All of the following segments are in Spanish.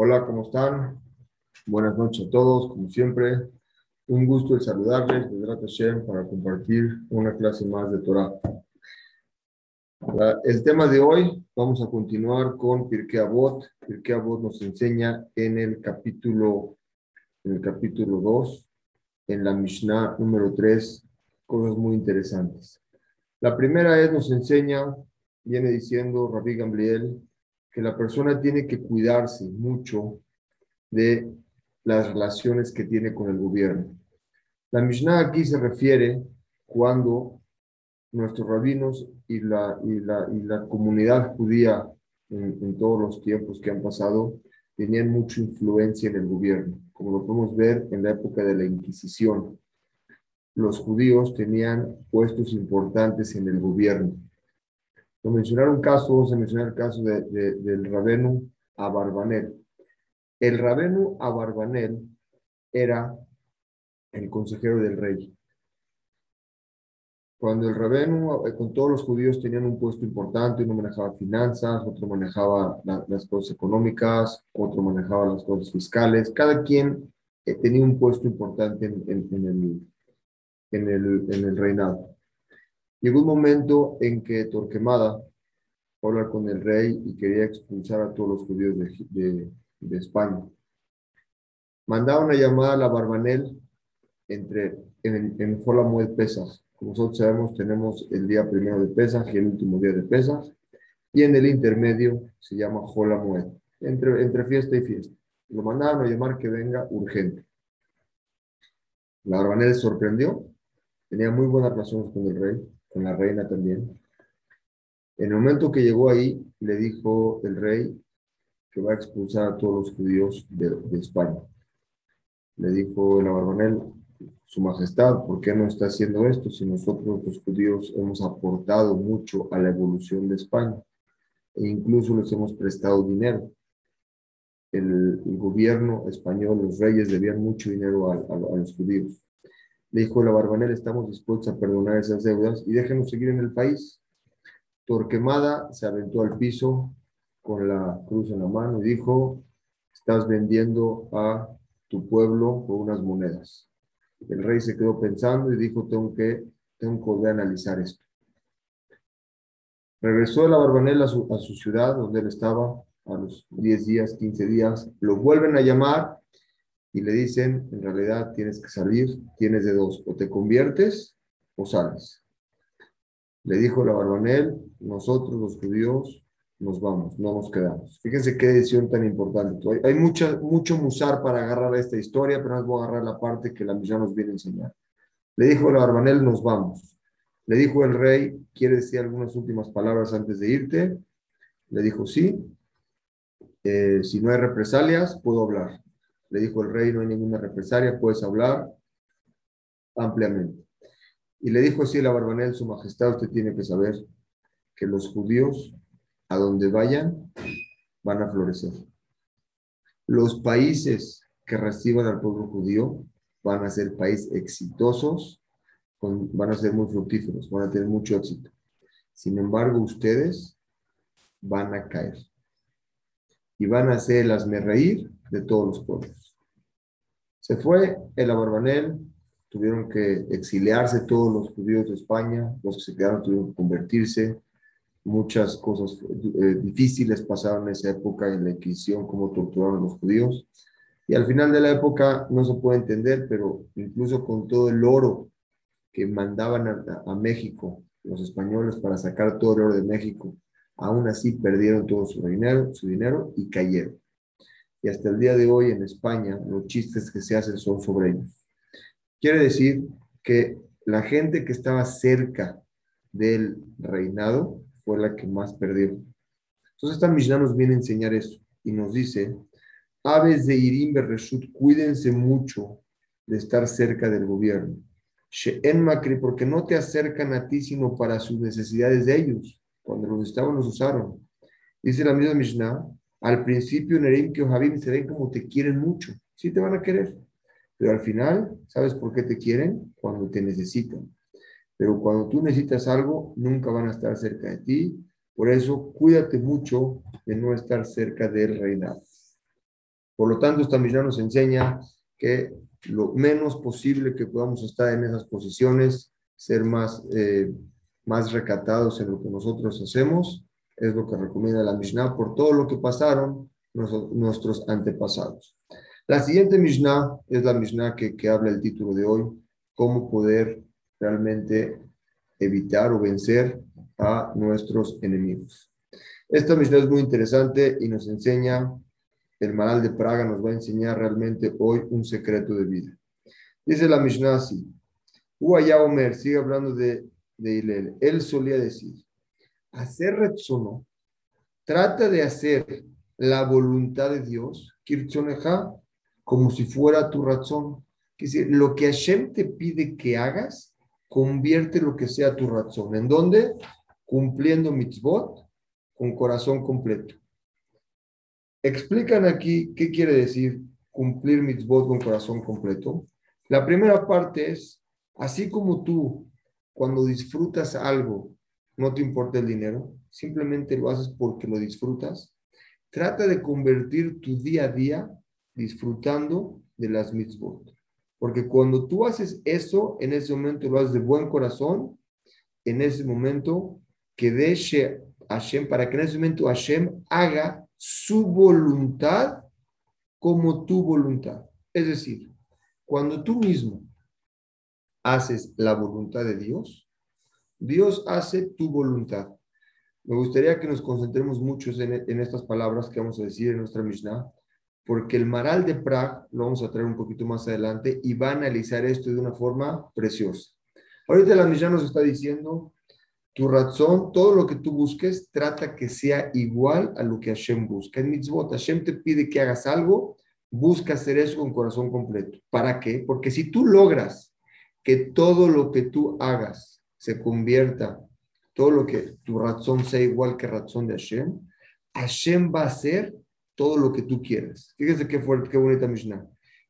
Hola, ¿cómo están? Buenas noches a todos, como siempre. Un gusto el saludarles de Hashem para compartir una clase más de Torah. El tema de hoy, vamos a continuar con Pirkei Avot. Pirkei Avot nos enseña en el capítulo, en el capítulo 2, en la Mishnah número 3, cosas muy interesantes. La primera es, nos enseña, viene diciendo Rabbi Gamliel, que la persona tiene que cuidarse mucho de las relaciones que tiene con el gobierno. La Mishnah aquí se refiere cuando nuestros rabinos y la, y la, y la comunidad judía en, en, todos los tiempos que han pasado tenían mucha influencia en el gobierno, como lo podemos ver en la época de la Inquisición. Los judíos tenían puestos importantes en el gobierno por mencionar un caso, vamos a mencionar el caso de, del Rabenu Abarbanel. El Rabenu Abarbanel era el consejero del rey. Cuando el Rabenu, eh, con todos los judíos, tenían un puesto importante, uno manejaba finanzas, otro manejaba las cosas económicas, otro manejaba las cosas fiscales, cada quien eh, tenía un puesto importante en, en, el, en, el, en el reinado. Llegó un momento en que Torquemada hablar con el rey y quería expulsar a todos los judíos de, de, España. Mandaron a llamar a la Barbanel entre, en, en Jolamued Pesas. Como nosotros sabemos, tenemos el día primero de Pesas y el último día de Pesas. Y en el intermedio se llama Jolamued, entre, entre fiesta y fiesta. Lo mandaron a llamar que venga urgente. La Barbanel sorprendió, tenía muy buenas relaciones con el rey la reina también. En el momento que llegó ahí, le dijo el rey que va a expulsar a todos los judíos de, España. Le dijo el Abarbanel, Su Majestad, ¿por qué no está haciendo esto si nosotros los judíos hemos aportado mucho a la evolución de España e incluso les hemos prestado dinero? El, gobierno español, los reyes debían mucho dinero a los judíos. Le dijo la Barbanel, estamos dispuestos a perdonar esas deudas y déjenos seguir en el país. Torquemada se aventó al piso con la cruz en la mano y dijo, estás vendiendo a tu pueblo por unas monedas. El rey se quedó pensando y dijo, tengo que, tengo que analizar esto. Regresó la Barbanel a su, a su ciudad donde él estaba a los 10 días, 15 días. Lo vuelven a llamar y le dicen, en realidad tienes que salir, tienes de dos, o te conviertes o sales. Le dijo la Barbanel, nosotros los judíos nos vamos, no nos quedamos. Fíjense qué decisión tan importante. Hay, mucha, mucho musar para agarrar esta historia, pero no voy a agarrar la parte que la misión nos viene a enseñar. Le dijo la Barbanel, nos vamos. Le dijo el rey, ¿quiere decir algunas últimas palabras antes de irte? Le dijo, sí. Eh, si no hay represalias, puedo hablar. Le dijo el rey, no hay ninguna represalia, puedes hablar ampliamente. Y le dijo así la Barbanel, su majestad, usted tiene que saber que los judíos, a donde vayan, van a florecer. Los países que reciban al pueblo judío van a ser países exitosos, van a ser muy fructíferos, van a tener mucho éxito. Sin embargo, ustedes van a caer y van a hacer el reír de todos los pueblos. Se fue el Abarbanel, tuvieron que exiliarse todos los judíos de España, los que se quedaron tuvieron que convertirse, muchas cosas eh, difíciles pasaron en esa época en la Inquisición, cómo torturaron a los judíos. Y al final de la época no se puede entender, pero incluso con todo el oro que mandaban a, a México los españoles para sacar todo el oro de México, aún así perdieron todo su dinero, su dinero y cayeron y hasta el día de hoy en España los chistes que se hacen son sobre ellos. Quiere decir que la gente que estaba cerca del reinado fue la que más perdió. Entonces esta Mishnah nos viene a enseñar eso y nos dice, aves de Irim Bereshut, cuídense mucho de estar cerca del gobierno. En Macri, porque no te acercan a ti sino para sus necesidades de ellos. Cuando los estaban, los usaron. Dice la misma Mishnah, al principio, Nerim que Ojabim se ven como te quieren mucho. Sí te van a querer. Pero al final, ¿sabes por qué te quieren? Cuando te necesitan. Pero cuando tú necesitas algo, nunca van a estar cerca de ti. Por eso, cuídate mucho de no estar cerca del reinado. Por lo tanto, esta Mishnah nos enseña que lo menos posible que podamos estar en esas posiciones, ser más, eh, más recatados en lo que nosotros hacemos, es lo que recomienda la Mishnah por todo lo que pasaron nuestros antepasados. La siguiente Mishnah es la Mishnah que, que habla el título de hoy, cómo poder realmente evitar o vencer a nuestros enemigos. Esta Mishnah es muy interesante y nos enseña, el Maral de Praga nos va a enseñar realmente hoy un secreto de vida. Dice la Mishnah así, Uaya Omer, sigue hablando de, de él solía decir, hacer retzono, trata de hacer la voluntad de Dios, kirtzoneja, como si fuera tu razón. decir, lo que Hashem te pide que hagas, convierte lo que sea tu razón. ¿En dónde? Cumpliendo mitzvot con corazón completo. Explican aquí qué quiere decir cumplir mitzvot con corazón completo. La primera parte es, así como tú, cuando disfrutas algo, no te importa el dinero, simplemente lo haces porque lo disfrutas, trata de convertir tu día a día disfrutando de las mitzvot. Porque cuando tú haces eso, en ese momento lo haces de buen corazón, en ese momento que deje Hashem, para que en ese momento Hashem haga su voluntad como tu voluntad. Es decir, cuando tú mismo haces la voluntad de Dios, Dios hace tu voluntad. Me gustaría que nos concentremos mucho en, estas palabras que vamos a decir en nuestra Mishnah, porque el Maral de Prague lo vamos a traer un poquito más adelante y va a analizar esto de una forma preciosa. Ahorita la Mishnah nos está diciendo, tu razón, todo lo que tú busques, trata que sea igual a lo que Hashem busca. En mitzvot, Hashem te pide que hagas algo, busca hacer eso con corazón completo. ¿Para qué? Porque si tú logras que todo lo que tú hagas se convierta todo lo que tu razón sea igual que razón de Hashem, Hashem va a hacer todo lo que tú quieras. Fíjense qué fuerte, qué bonita Mishnah.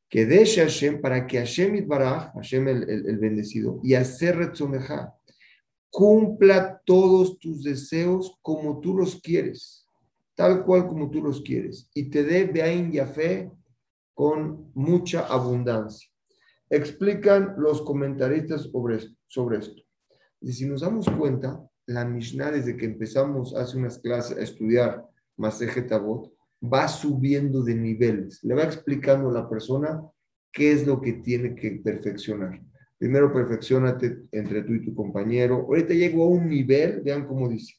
Que deje Hashem para que Hashem Itbaraj, Hashem el, el, bendecido, y hacer Retzomeja, cumpla todos tus deseos como tú los quieres, tal cual como tú los quieres, y te dé Beain Yafé con mucha abundancia. Explican los comentaristas sobre. Sobre esto. Y si nos damos cuenta, la Mishnah, desde que empezamos hace unas clases a estudiar Masejet Avot, va subiendo de niveles. Le va explicando a la persona qué es lo que tiene que perfeccionar. Primero perfeccionate entre tú y tu compañero. Ahorita llego a un nivel, vean cómo dice.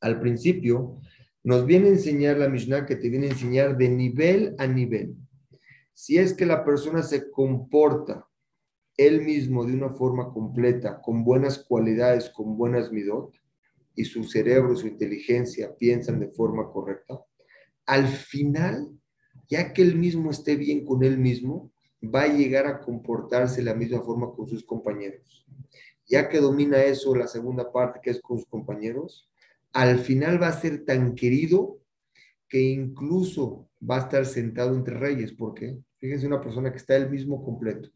Al principio nos viene a enseñar la Mishnah que te viene a enseñar de nivel a nivel. Si es que la persona se comporta él mismo de una forma completa, con buenas cualidades, con buenas midot, y su cerebro, su inteligencia piensan de forma correcta, al final, ya que él mismo esté bien con él mismo, va a llegar a comportarse de la misma forma con sus compañeros. Ya que domina eso, la segunda parte que es con sus compañeros, al final va a ser tan querido que incluso va a estar sentado entre reyes. ¿Por qué? Fíjense una persona que está él mismo completo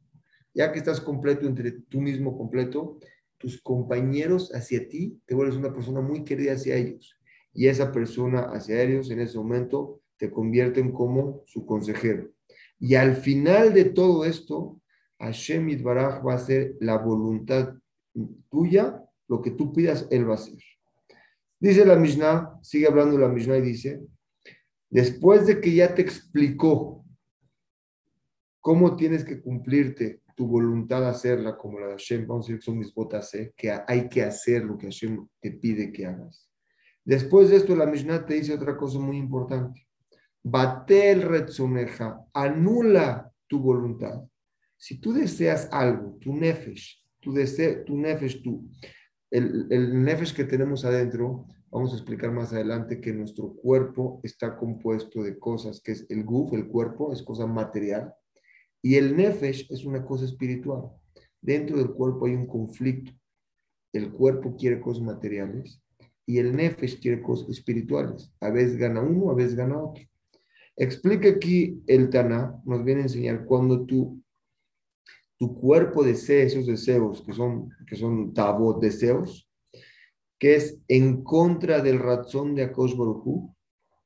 ya que estás completo entre tú mismo completo, tus compañeros hacia ti, te vuelves una persona muy querida hacia ellos. Y esa persona hacia ellos en ese momento te convierten como su consejero. Y al final de todo esto, Hashem Yitbaraj va a ser la voluntad tuya, lo que tú pidas, Él va a hacer. Dice la Mishnah, sigue hablando la Mishnah y dice, después de que ya te explicó cómo tienes que cumplirte tu voluntad hacerla como la de Hashem, vamos a decir que son mis botas, ¿eh? que hay que hacer lo que Hashem te pide que hagas. Después de esto, la Mishnah te dice otra cosa muy importante. Batel retzoneja, anula tu voluntad. Si tú deseas algo, tu nefesh, tu, deseo, tu nefesh, tu, el, el nefesh que tenemos adentro, vamos a explicar más adelante que nuestro cuerpo está compuesto de cosas, que es el guf, el cuerpo, es cosa material, y el nefesh es una cosa espiritual. Dentro del cuerpo hay un conflicto. El cuerpo quiere cosas materiales y el nefesh quiere cosas espirituales. A veces gana uno, a veces gana otro. Explica aquí el Tana, nos viene a enseñar cuando tú, tu cuerpo desea esos deseos, que son, que son tabot, deseos, que es en contra del razón de Akosh Baruj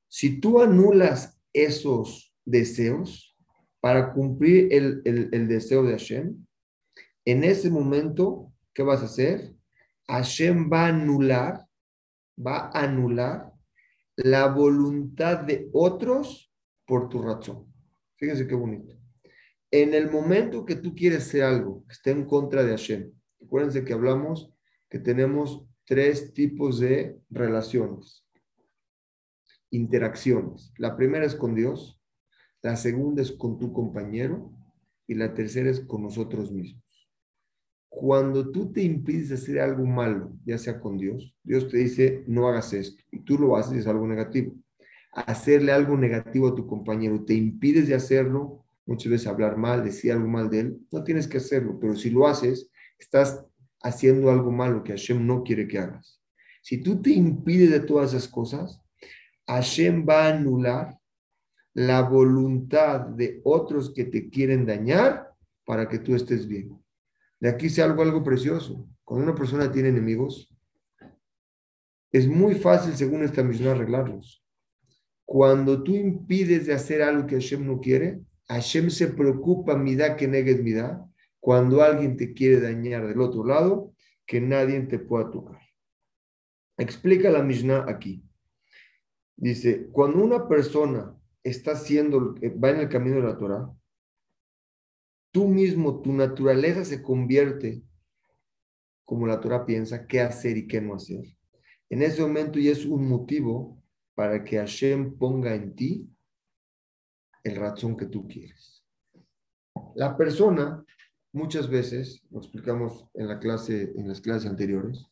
Si tú anulas esos deseos para cumplir el, deseo de Hashem, en ese momento, ¿qué vas a hacer? Hashem va a anular, va a anular la voluntad de otros por tu razón. Fíjense qué bonito. En el momento que tú quieres hacer algo que esté en contra de Hashem, acuérdense que hablamos que tenemos tres tipos de relaciones, interacciones. La primera es con Dios, la segunda es con tu compañero y la tercera es con nosotros mismos. Cuando tú te impides hacer algo malo, ya sea con Dios, Dios te dice, no hagas esto, y tú lo haces, es algo negativo. Hacerle algo negativo a tu compañero, te impides de hacerlo, muchas veces hablar mal, decir algo mal de él, no tienes que hacerlo, pero si lo haces, estás haciendo algo malo que Hashem no quiere que hagas. Si tú te impides de todas esas cosas, Hashem va a anular la voluntad de otros que te quieren dañar para que tú estés bien. De aquí se algo, algo precioso. Cuando una persona tiene enemigos, es muy fácil, según esta misión, arreglarlos. Cuando tú impides de hacer algo que Hashem no quiere, Hashem se preocupa, mida que negues mida, cuando alguien te quiere dañar del otro lado, que nadie te pueda tocar. Explica la Mishnah aquí. Dice, cuando una persona está haciendo, va en el camino de la Torah, tú mismo, tu naturaleza se convierte, como la Torah piensa, qué hacer y qué no hacer. En ese momento ya es un motivo para que Hashem ponga en ti el razón que tú quieres. La persona, muchas veces, lo explicamos en, la clase, en las clases anteriores,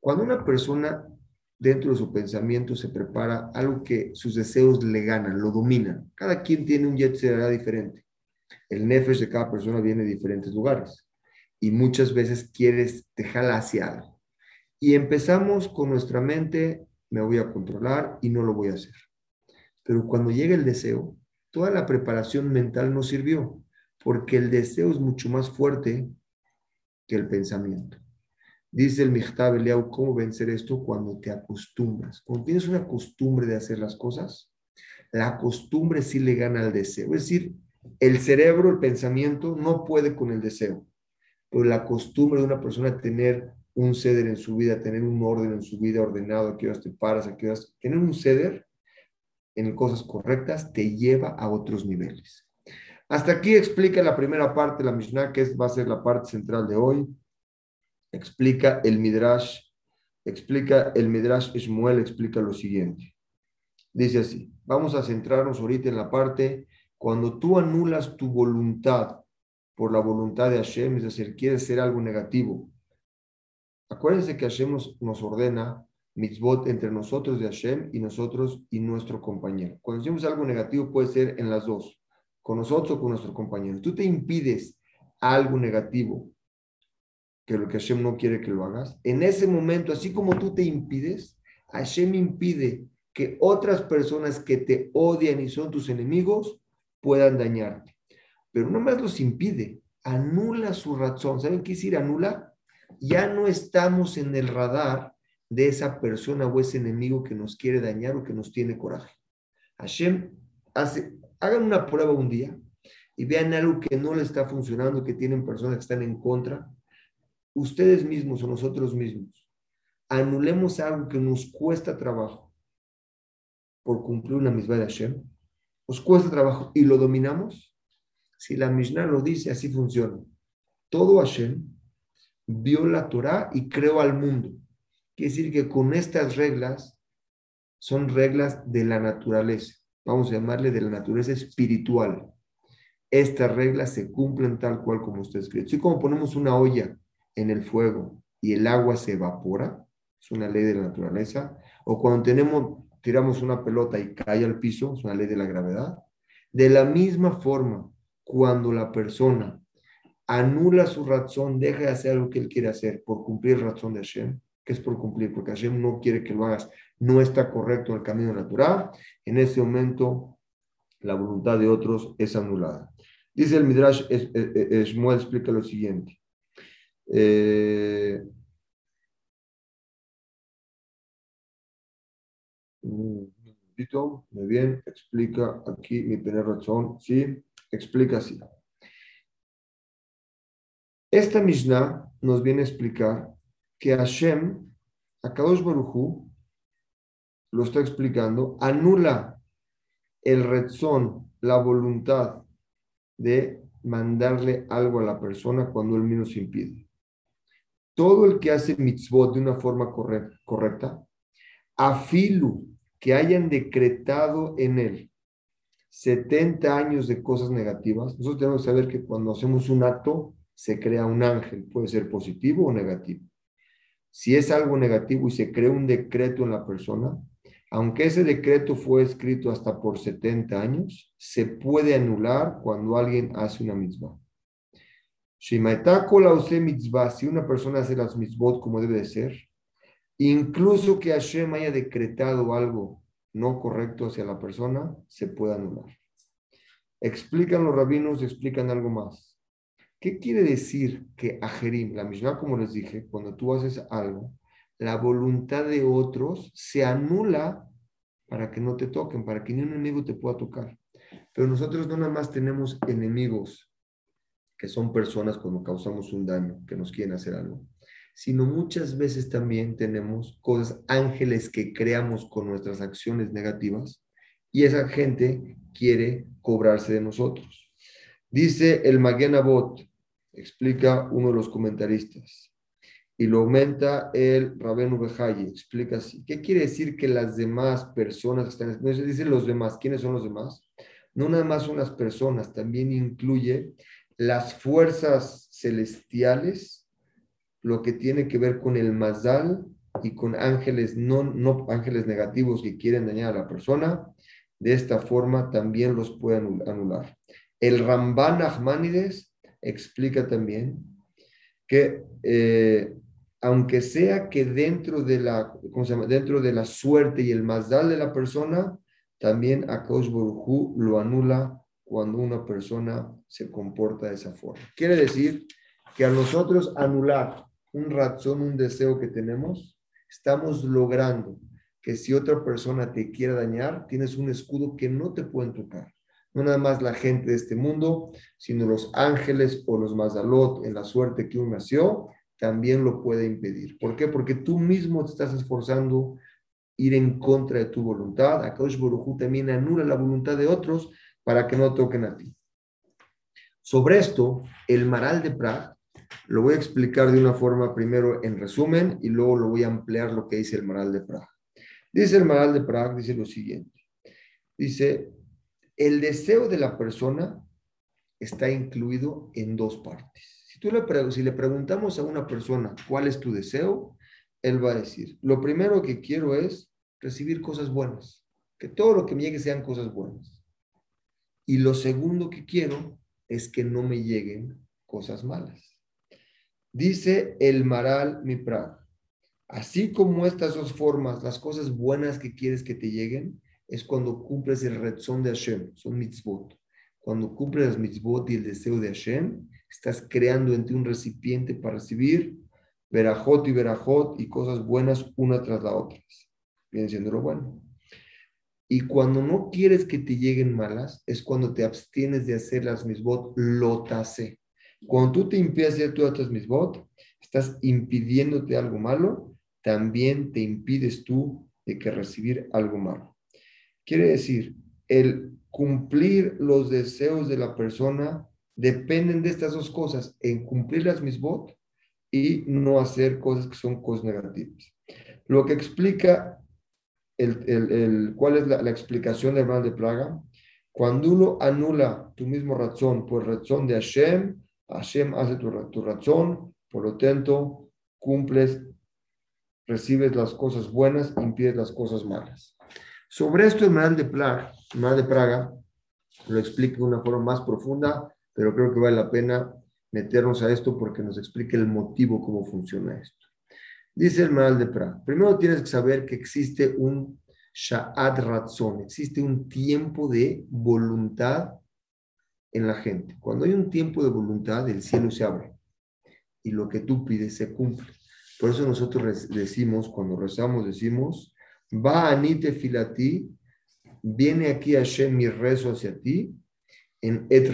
cuando una persona dentro de su pensamiento se prepara algo que sus deseos le ganan, lo dominan. Cada quien tiene un jet diferente. El nefesh de cada persona viene de diferentes lugares y muchas veces quieres dejarla hacia algo. Y empezamos con nuestra mente, me voy a controlar y no lo voy a hacer. Pero cuando llega el deseo, toda la preparación mental no sirvió, porque el deseo es mucho más fuerte que el pensamiento. Dice el Michtab Eliau, ¿cómo vencer esto? Cuando te acostumbras. Cuando tienes una costumbre de hacer las cosas, la costumbre sí le gana al deseo. Es decir, el cerebro, el pensamiento, no puede con el deseo, pero la costumbre de una persona tener un ceder en su vida, tener un orden en su vida ordenado, a qué horas te paras, a qué horas, tener un ceder en cosas correctas te lleva a otros niveles. Hasta aquí explica la primera parte de la Mishnah, que es, va a ser la parte central de hoy. Explica el Midrash, explica el Midrash Shmuel, explica lo siguiente. Dice así, vamos a centrarnos ahorita en la parte cuando tú anulas tu voluntad por la voluntad de Hashem, es decir, quieres hacer algo negativo. Acuérdense que Hashem nos, ordena mitzvot entre nosotros de Hashem y nosotros y nuestro compañero. Cuando hacemos algo negativo puede ser en las dos, con nosotros o con nuestro compañero. Tú te impides algo negativo, que lo que Hashem no quiere que lo hagas. En ese momento, así como tú te impides, Hashem impide que otras personas que te odian y son tus enemigos puedan dañarte. Pero no más los impide, anula su razón. ¿Saben qué decir anula? Ya no estamos en el radar de esa persona o ese enemigo que nos quiere dañar o que nos tiene coraje. Hashem hace, hagan una prueba un día y vean algo que no le está funcionando, que tienen personas que están en contra. Ustedes mismos o nosotros mismos, anulemos algo que nos cuesta trabajo por cumplir una misma de Hashem nos cuesta trabajo y lo dominamos, si la Mishnah lo dice, así funciona. Todo Hashem vio la Torah y creó al mundo. Quiere decir que con estas reglas son reglas de la naturaleza. Vamos a llamarle de la naturaleza espiritual. Estas reglas se cumplen tal cual como está escrito. Así como ponemos una olla en el fuego y el agua se evapora, es una ley de la naturaleza, o cuando tenemos tiramos una pelota y cae al piso, es una ley de la gravedad. De la misma forma, cuando la persona anula su razón, deja de hacer lo que él quiere hacer por cumplir razón de Hashem, que es por cumplir, porque Hashem no quiere que lo hagas, no está correcto el camino natural, en ese momento la voluntad de otros es anulada. Dice el Midrash, Shmuel explica lo siguiente. Eh, muy bien, explica aquí mi primer razón, sí, explica así. Esta Mishnah nos viene a explicar que Hashem, Akadosh Baruchu, lo está explicando, anula el rezón, la voluntad de mandarle algo a la persona cuando él mismo se impide. Todo el que hace mitzvot de una forma correcta, afilu, que hayan decretado en él 70 años de cosas negativas, nosotros tenemos que saber que cuando hacemos un acto se crea un ángel, puede ser positivo o negativo. Si es algo negativo y se crea un decreto en la persona, aunque ese decreto fue escrito hasta por 70 años, se puede anular cuando alguien hace una mitzvah. Si una persona hace las mitzvot como debe de ser, incluso que Hashem haya decretado algo no correcto hacia la persona, se puede anular. Explican los rabinos, explican algo más. ¿Qué quiere decir que Ajerim, la Mishnah, como les dije, cuando tú haces algo, la voluntad de otros se anula para que no te toquen, para que ni un enemigo te pueda tocar. Pero nosotros no nada más tenemos enemigos, que son personas cuando causamos un daño, que nos quieren hacer algo, sino muchas veces también tenemos cosas, ángeles que creamos con nuestras acciones negativas y esa gente quiere cobrarse de nosotros. Dice el Magenabot, explica uno de los comentaristas, y lo aumenta el Rabenu Bejaye, explica así. ¿Qué quiere decir que las demás personas están, no se dice los demás, ¿quiénes son los demás? No nada más son las personas, también incluye las fuerzas celestiales, lo que tiene que ver con el mazal y con ángeles, no, no ángeles negativos que quieren dañar a la persona, de esta forma también los puede anular. El Ramban Ahmanides explica también que eh, aunque sea que dentro de la, ¿cómo se llama? Dentro de la suerte y el mazdal de la persona, también Akaosh Borujú lo anula cuando una persona se comporta de esa forma. Quiere decir que a nosotros anular un razón, un deseo que tenemos, estamos logrando que si otra persona te quiere dañar, tienes un escudo que no te pueden tocar. No nada más la gente de este mundo, sino los ángeles o los mazalot en la suerte que uno nació, también lo puede impedir. ¿Por qué? Porque tú mismo te estás esforzando ir en contra de tu voluntad. Akadosh Borujú también anula la voluntad de otros para que no toquen a ti. Sobre esto, el Maral de Prague lo voy a explicar de una forma primero en resumen y luego lo voy a ampliar lo que dice el Maral de Prague. Dice el Maral de Prague, dice lo siguiente. Dice, el deseo de la persona está incluido en dos partes. Si, tú le, si le preguntamos a una persona cuál es tu deseo, él va a decir, lo primero que quiero es recibir cosas buenas, que todo lo que me llegue sean cosas buenas. Y lo segundo que quiero es que no me lleguen cosas malas. Dice el Maral Mipra, así como estas dos formas, las cosas buenas que quieres que te lleguen, es cuando cumples el rezón de Hashem, son mitzvot. Cuando cumples las mitzvot y el deseo de Hashem, Estás creando en ti un recipiente para recibir verajot y verajot y cosas buenas una tras la otra. Viene siendo lo bueno. Y cuando no quieres que te lleguen malas, es cuando te abstienes de hacer las misbot lotase. Cuando tú te impides hacer todas las misbot, estás impidiéndote algo malo, también te impides tú de que recibir algo malo. Quiere decir, el cumplir los deseos de la persona dependen de estas dos cosas, en cumplir las misbot y no hacer cosas que son cosas negativas. Lo que explica, el, el, ¿cuál es la, explicación del mal de plaga? Cuando uno anula tu mismo razón por razón de Hashem, Hashem hace tu, tu razón, por lo tanto, cumples, recibes las cosas buenas, impides las cosas malas. Sobre esto el mal de plaga, el mal de Praga lo explica de una forma más profunda pero creo que vale la pena meternos a esto porque nos explica el motivo, cómo funciona esto. Dice el Maral de Pra, primero tienes que saber que existe un Sha'ad Ratzon, existe un tiempo de voluntad en la gente. Cuando hay un tiempo de voluntad, el cielo se abre y lo que tú pides se cumple. Por eso nosotros decimos, cuando rezamos, decimos, va anite filati viene aquí Hashem mi rezo hacia ti en et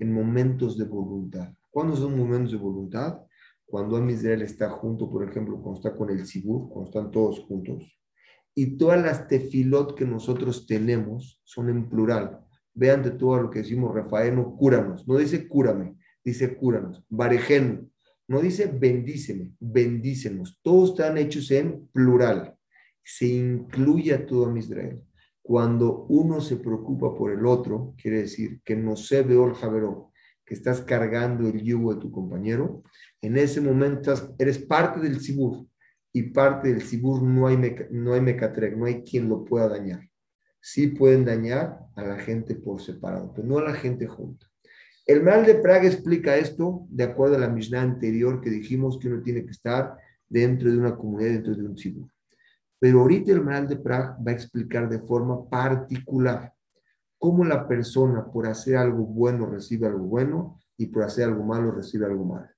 en momentos de voluntad. ¿Cuándo son momentos de voluntad? Cuando Am Israel está junto, por ejemplo, cuando está con el Sibur, cuando están todos juntos. Y todas las tefilot que nosotros tenemos son en plural. Vean de todo lo que decimos, Rafael, no cúranos. No dice cúrame, dice cúranos. Barejenu. No dice bendíceme, bendícenos. Todos están hechos en plural. Se incluye a todo Israel. Cuando uno se preocupa por el otro, quiere decir que no se ve el javerón, que estás cargando el yugo de tu compañero, en ese momento eres parte del sibur y parte del sibur no hay, no hay mecatrec, no hay quien lo pueda dañar. Sí pueden dañar a la gente por separado, pero no a la gente junta. El mal de Praga explica esto de acuerdo a la Mishnah anterior que dijimos que uno tiene que estar dentro de una comunidad, dentro de un sibur. Pero ahorita el Maral de Praga va a explicar de forma particular cómo la persona por hacer algo bueno recibe algo bueno y por hacer algo malo recibe algo malo.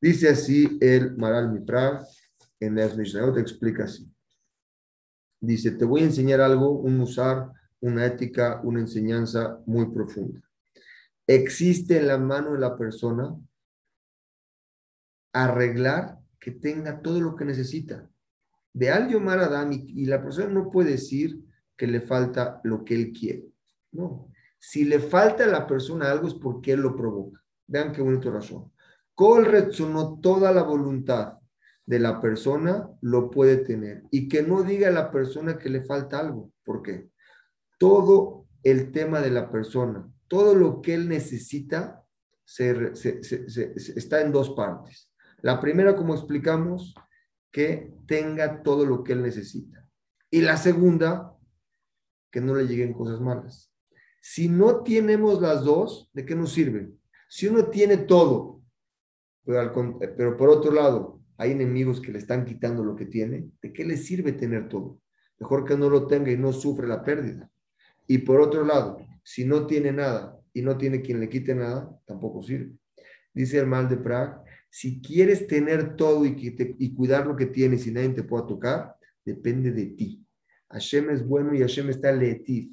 Dice así el Maral Miprag en las Mishnayot, explica así. Dice, te voy a enseñar algo, un usar, una ética, una enseñanza muy profunda. Existe en la mano de la persona arreglar que tenga todo lo que necesita de al Yomar Adam y, la persona no puede decir que le falta lo que él quiere. No. Si le falta a la persona algo es porque él lo provoca. Vean qué bonito razón. Col no toda la voluntad de la persona lo puede tener y que no diga a la persona que le falta algo. ¿Por qué? Todo el tema de la persona, todo lo que él necesita, está en dos partes. La primera, como explicamos, que tenga todo lo que él necesita. Y la segunda, que no le lleguen cosas malas. Si no tenemos las dos, ¿de qué nos sirve? Si uno tiene todo, pero, por otro lado hay enemigos que le están quitando lo que tiene, ¿de qué le sirve tener todo? Mejor que no lo tenga y no sufre la pérdida. Y por otro lado, si no tiene nada y no tiene quien le quite nada, tampoco sirve. Dice el mal de Prague si quieres tener todo y, cuidar lo que tienes y nadie te pueda tocar, depende de ti. Hashem es bueno y Hashem está leetiv.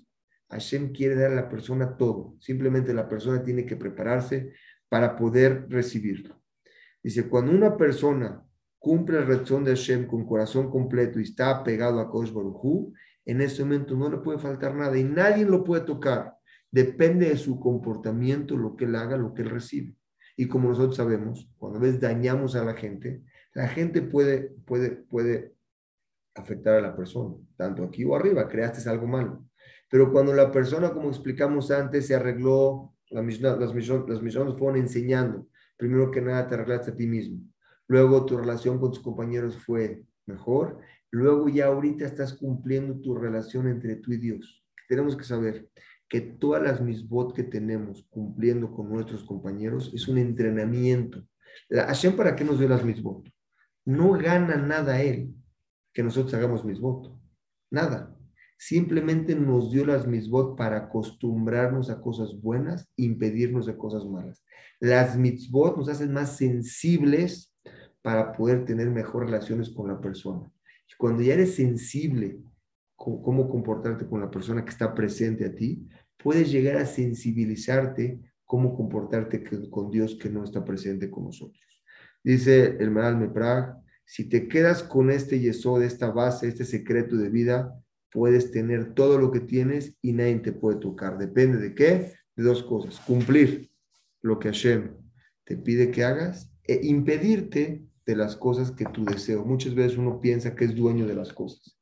Hashem quiere dar a la persona todo. Simplemente la persona tiene que prepararse para poder recibirlo. Dice, cuando una persona cumple el razón de Hashem con corazón completo y está apegado a Kosh Baruj en ese momento no le puede faltar nada y nadie lo puede tocar. Depende de su comportamiento, lo que él haga, lo que él recibe. Y como nosotros sabemos, cuando a veces dañamos a la gente, la gente puede, puede, puede afectar a la persona, tanto aquí o arriba, creaste algo malo. Pero cuando la persona, como explicamos antes, se arregló, las misiones fueron enseñando, primero que nada te arreglaste a ti mismo, luego tu relación con tus compañeros fue mejor, luego ya ahorita estás cumpliendo tu relación entre tú y Dios. Tenemos que saber, que todas las misbot que tenemos cumpliendo con nuestros compañeros es un entrenamiento. La, Hashem, ¿para qué nos dio las misbot? No gana nada él que nosotros hagamos misbot. Nada. Simplemente nos dio las misbot para acostumbrarnos a cosas buenas, impedirnos de cosas malas. Las mitzvot nos hacen más sensibles para poder tener mejores relaciones con la persona. Y cuando ya eres sensible cómo comportarte con la persona que está presente a ti, puedes llegar a sensibilizarte cómo comportarte con Dios que no está presente con nosotros. Dice el Maral Meprag, si te quedas con este yeso, de esta base, este secreto de vida, puedes tener todo lo que tienes y nadie te puede tocar. Depende de qué? De dos cosas. Cumplir lo que Hashem te pide que hagas e impedirte de las cosas que tú deseas. Muchas veces uno piensa que es dueño de las cosas.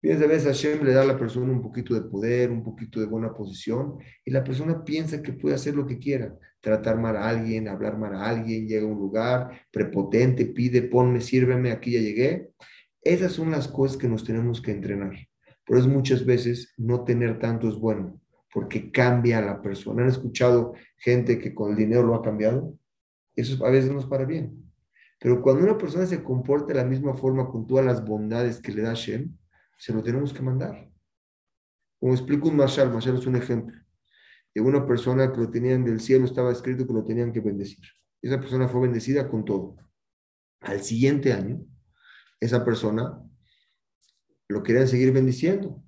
Piensa, a veces Hashem le da a la persona un poquito de poder, un poquito de buena posición, y la persona piensa que puede hacer lo que quiera, tratar mal a alguien, hablar mal a alguien, llega a un lugar prepotente, pide, ponme, sírveme, aquí ya llegué. Esas son las cosas que nos tenemos que entrenar. Por eso muchas veces no tener tanto es bueno, porque cambia a la persona. ¿Han escuchado gente que con el dinero lo ha cambiado? Eso a veces no es para bien. Pero cuando una persona se comporta de la misma forma con todas las bondades que le da Hashem, se lo tenemos que mandar. Como explico un Mashal, Mashal es un ejemplo de una persona que lo tenían del cielo, estaba escrito que lo tenían que bendecir. Esa persona fue bendecida con todo. Al siguiente año, esa persona lo querían seguir bendiciendo.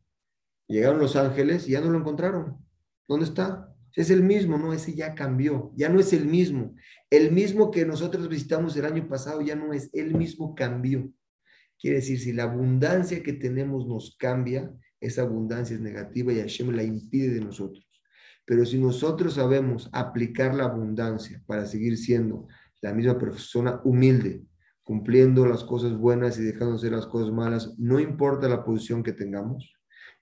Llegaron los ángeles y ya no lo encontraron. ¿Dónde está? Es el mismo, no, ese ya cambió, ya no es el mismo. El mismo que nosotros visitamos el año pasado ya no es, el mismo cambió. Quiere decir, si la abundancia que tenemos nos cambia, esa abundancia es negativa y Hashem la impide de nosotros. Pero si nosotros sabemos aplicar la abundancia para seguir siendo la misma persona humilde, cumpliendo las cosas buenas y dejando de hacer las cosas malas, no importa la posición que tengamos,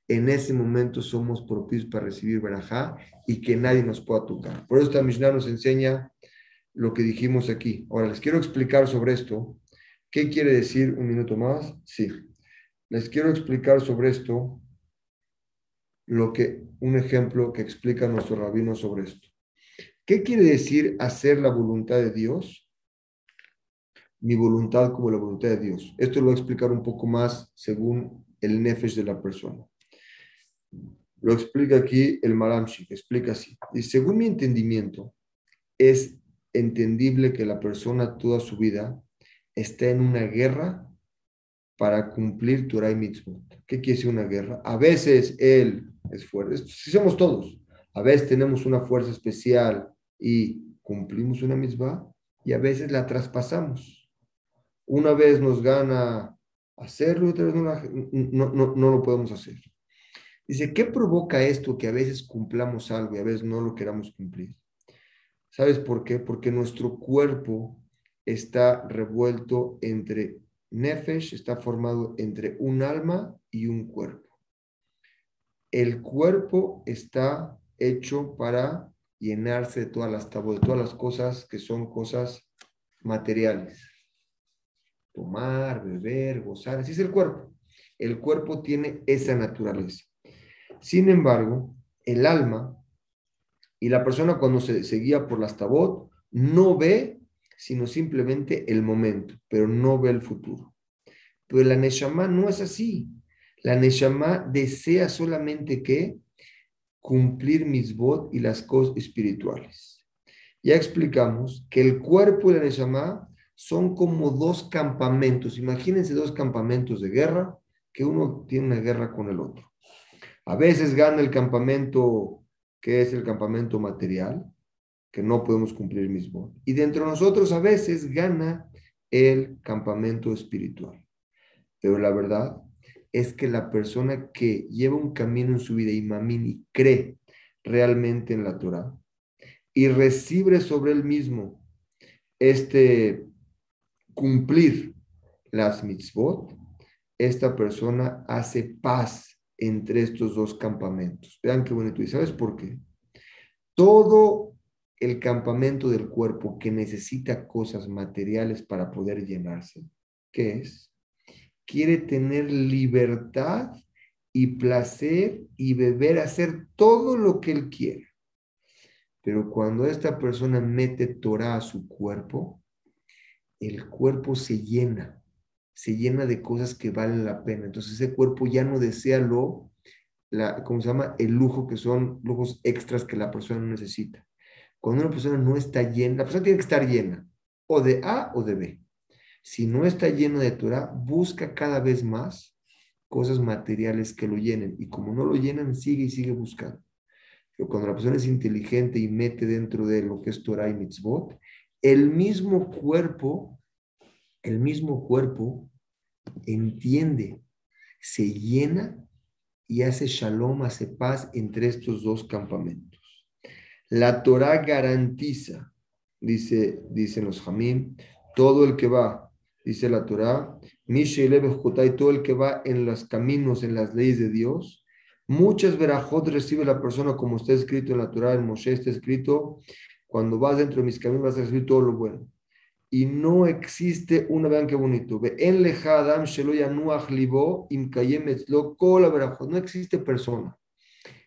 en ese momento somos propicios para recibir verajá y que nadie nos pueda tocar. Por eso esta Mishnah nos enseña lo que dijimos aquí. Ahora les quiero explicar sobre esto. ¿Qué quiere decir un minuto más? Sí. Les quiero explicar sobre esto lo que un ejemplo que explica nuestro rabino sobre esto. ¿Qué quiere decir hacer la voluntad de Dios? Mi voluntad como la voluntad de Dios. Esto lo voy a explicar un poco más según el nefesh de la persona. Lo explica aquí el Maramshi, explica así. Y según mi entendimiento, es entendible que la persona toda su vida está en una guerra para cumplir Torah y Mitzvot. ¿Qué quiere decir una guerra? A veces él es fuerte, si somos todos, a veces tenemos una fuerza especial y cumplimos una misma y a veces la traspasamos. Una vez nos gana hacerlo y otra vez no, no, no, lo podemos hacer. Dice, ¿qué provoca esto que a veces cumplamos algo y a veces no lo queramos cumplir? ¿Sabes por qué? Porque nuestro cuerpo está revuelto entre Nefesh, está formado entre un alma y un cuerpo. El cuerpo está hecho para llenarse de todas las de todas las cosas que son cosas materiales. Tomar, beber, gozar, así es el cuerpo. El cuerpo tiene esa naturaleza. Sin embargo, el alma y la persona cuando se, guía por las tabot no ve sino simplemente el momento, pero no ve el futuro. Pero la Neshama no es así. La Neshama desea solamente que cumplir mis votos y las cosas espirituales. Ya explicamos que el cuerpo y la Neshama son como dos campamentos. Imagínense dos campamentos de guerra, que uno tiene una guerra con el otro. A veces gana el campamento que es el campamento material, que no podemos cumplir mis votos. Y dentro de nosotros a veces gana el campamento espiritual. Pero la verdad es que la persona que lleva un camino en su vida y mamini cree realmente en la Torah y recibe sobre él mismo este cumplir las mitzvot, esta persona hace paz entre estos dos campamentos. Vean qué bonito. ¿Y sabes por qué? Todo el campamento del cuerpo que necesita cosas materiales para poder llenarse, ¿qué es? quiere tener libertad y placer y beber, hacer todo lo que él quiere. Pero cuando esta persona mete Torah a su cuerpo, el cuerpo se llena, se llena de cosas que valen la pena. Entonces ese cuerpo ya no desea lo, la, ¿cómo se llama? El lujo, que son lujos extras que la persona necesita. Cuando una persona no está llena, la persona tiene que estar llena, o de A o de B si no está lleno de Torah, busca cada vez más cosas materiales que lo llenen. Y como no lo llenan, sigue y sigue buscando. Pero cuando la persona es inteligente y mete dentro de lo que es Torah y mitzvot, el mismo cuerpo, el mismo cuerpo entiende, se llena y hace shalom, hace paz entre estos dos campamentos. La Torah garantiza, dice, dicen los Jamín, todo el que va dice la Torah, y todo el que va en los caminos, en las leyes de Dios, muchas verajot recibe la persona como está escrito en la Torah, en Moshe está escrito, cuando vas dentro de mis caminos vas a recibir todo lo bueno. Y no existe una, vean qué bonito, no existe persona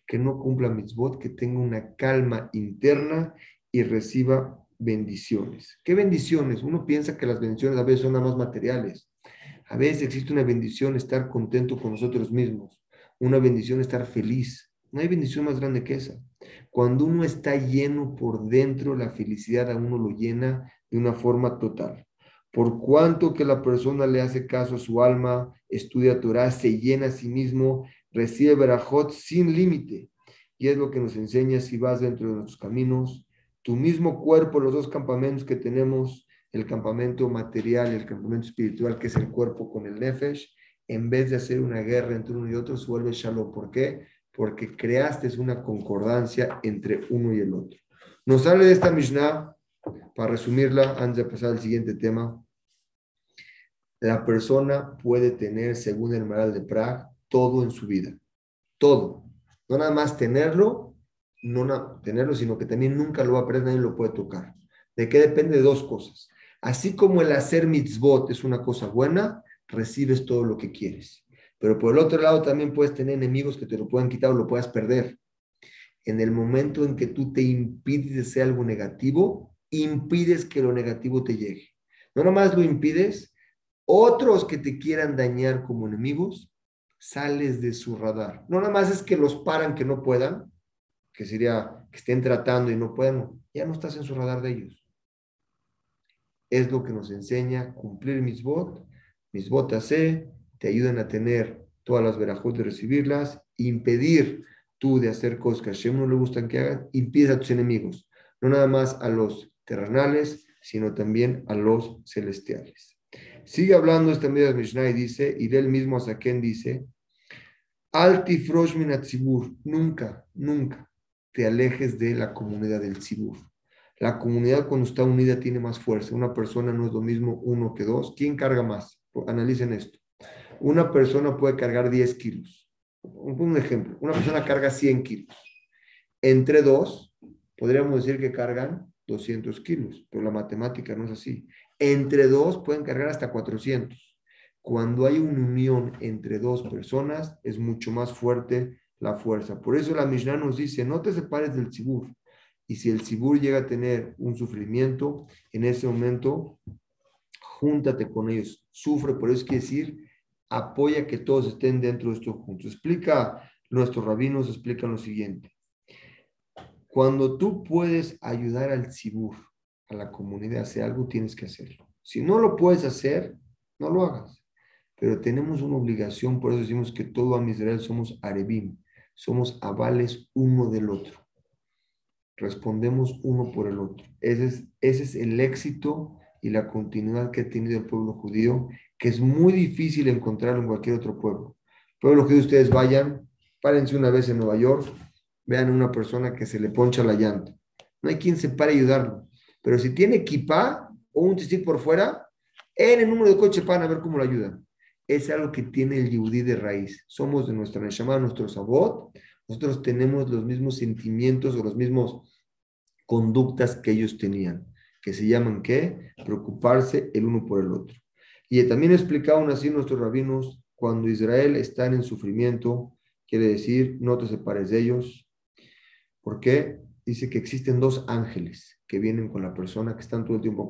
que no cumpla mitzvot, que tenga una calma interna y reciba bendiciones. ¿Qué bendiciones? Uno piensa que las bendiciones a veces son nada más materiales. A veces existe una bendición estar contento con nosotros mismos, una bendición estar feliz. No hay bendición más grande que esa. Cuando uno está lleno por dentro, la felicidad a uno lo llena de una forma total. Por cuanto que la persona le hace caso a su alma, estudia Torah, se llena a sí mismo, recibe Berajot sin límite. Y es lo que nos enseña si vas dentro de nuestros caminos, tu mismo cuerpo, los dos campamentos que tenemos, el campamento material y el campamento espiritual, que es el cuerpo con el Nefesh, en vez de hacer una guerra entre uno y otro, se vuelve Shalom. ¿Por qué? Porque creaste una concordancia entre uno y el otro. Nos sale de esta Mishnah, para resumirla, antes de pasar al siguiente tema. La persona puede tener, según el Maral de Prague, todo en su vida. Todo. No nada más tenerlo, no tenerlo, sino que también nunca lo va a perder, nadie lo puede tocar. ¿De qué depende? De dos cosas. Así como el hacer mitzvot es una cosa buena, recibes todo lo que quieres. Pero por el otro lado también puedes tener enemigos que te lo puedan quitar o lo puedas perder. En el momento en que tú te impides de hacer algo negativo, impides que lo negativo te llegue. No nomás lo impides, otros que te quieran dañar como enemigos, sales de su radar. No nada más es que los paran que no puedan, que sería que estén tratando y no puedan, ya no estás en su radar de ellos. Es lo que nos enseña cumplir mis votos, mis votas te ayudan a tener todas las verajos de recibirlas, impedir tú de hacer cosas que a Hashem no le gustan que hagan, impides a tus enemigos, no nada más a los terrenales, sino también a los celestiales. Sigue hablando esta media Mishnah y dice, y él mismo a dice, Alti tzibur, nunca, nunca te alejes de la comunidad del tzibur. La comunidad cuando está unida tiene más fuerza. Una persona no es lo mismo uno que dos. ¿Quién carga más? Analicen esto. Una persona puede cargar 10 kilos. Un ejemplo. Una persona carga 100 kilos. Entre dos, podríamos decir que cargan 200 kilos, pero la matemática no es así. Entre dos pueden cargar hasta 400. Cuando hay una unión entre dos personas, es mucho más fuerte la fuerza. Por eso la Mishnah nos dice, no te separes del Sibur. Y si el Sibur llega a tener un sufrimiento, en ese momento, júntate con ellos. Sufre, por eso quiere decir, apoya que todos estén dentro de esto juntos. Explica, nuestros rabinos explican lo siguiente. Cuando tú puedes ayudar al Sibur, a la comunidad, a hacer algo, tienes que hacerlo. Si no lo puedes hacer, no lo hagas pero tenemos una obligación, por eso decimos que todo a Israel somos arebim, somos avales uno del otro. Respondemos uno por el otro. Ese es, ese es el éxito y la continuidad que ha tenido el pueblo judío, que es muy difícil encontrar en cualquier otro pueblo. pueblo judío, ustedes vayan, párense una vez en Nueva York, vean a una persona que se le poncha la llanta. No hay quien se pare a ayudarlo. Pero si tiene equipa o un tistic por fuera, en el número de coche para a ver cómo lo ayudan es algo que tiene el yudí de raíz. Somos de nuestra Neshama, nuestro Sabot. Nosotros tenemos los mismos sentimientos o las mismas conductas que ellos tenían, que se llaman ¿qué? Preocuparse el uno por el otro. Y también explicaban así nuestros rabinos, cuando Israel está en sufrimiento, quiere decir, no te separes de ellos. ¿Por qué? Dice que existen dos ángeles que vienen con la persona que están todo el tiempo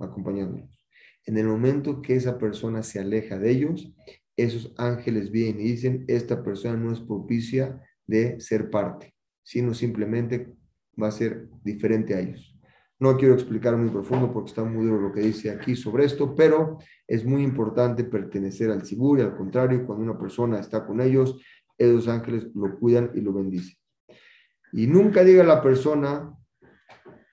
acompañándolos. En el momento que esa persona se aleja de ellos, esos ángeles vienen y dicen, esta persona no es propicia de ser parte, sino simplemente va a ser diferente a ellos. No quiero explicar muy profundo porque está muy duro lo que dice aquí sobre esto, pero es muy importante pertenecer al Sibur y al contrario, cuando una persona está con ellos, esos ángeles lo cuidan y lo bendicen. Y nunca diga la persona,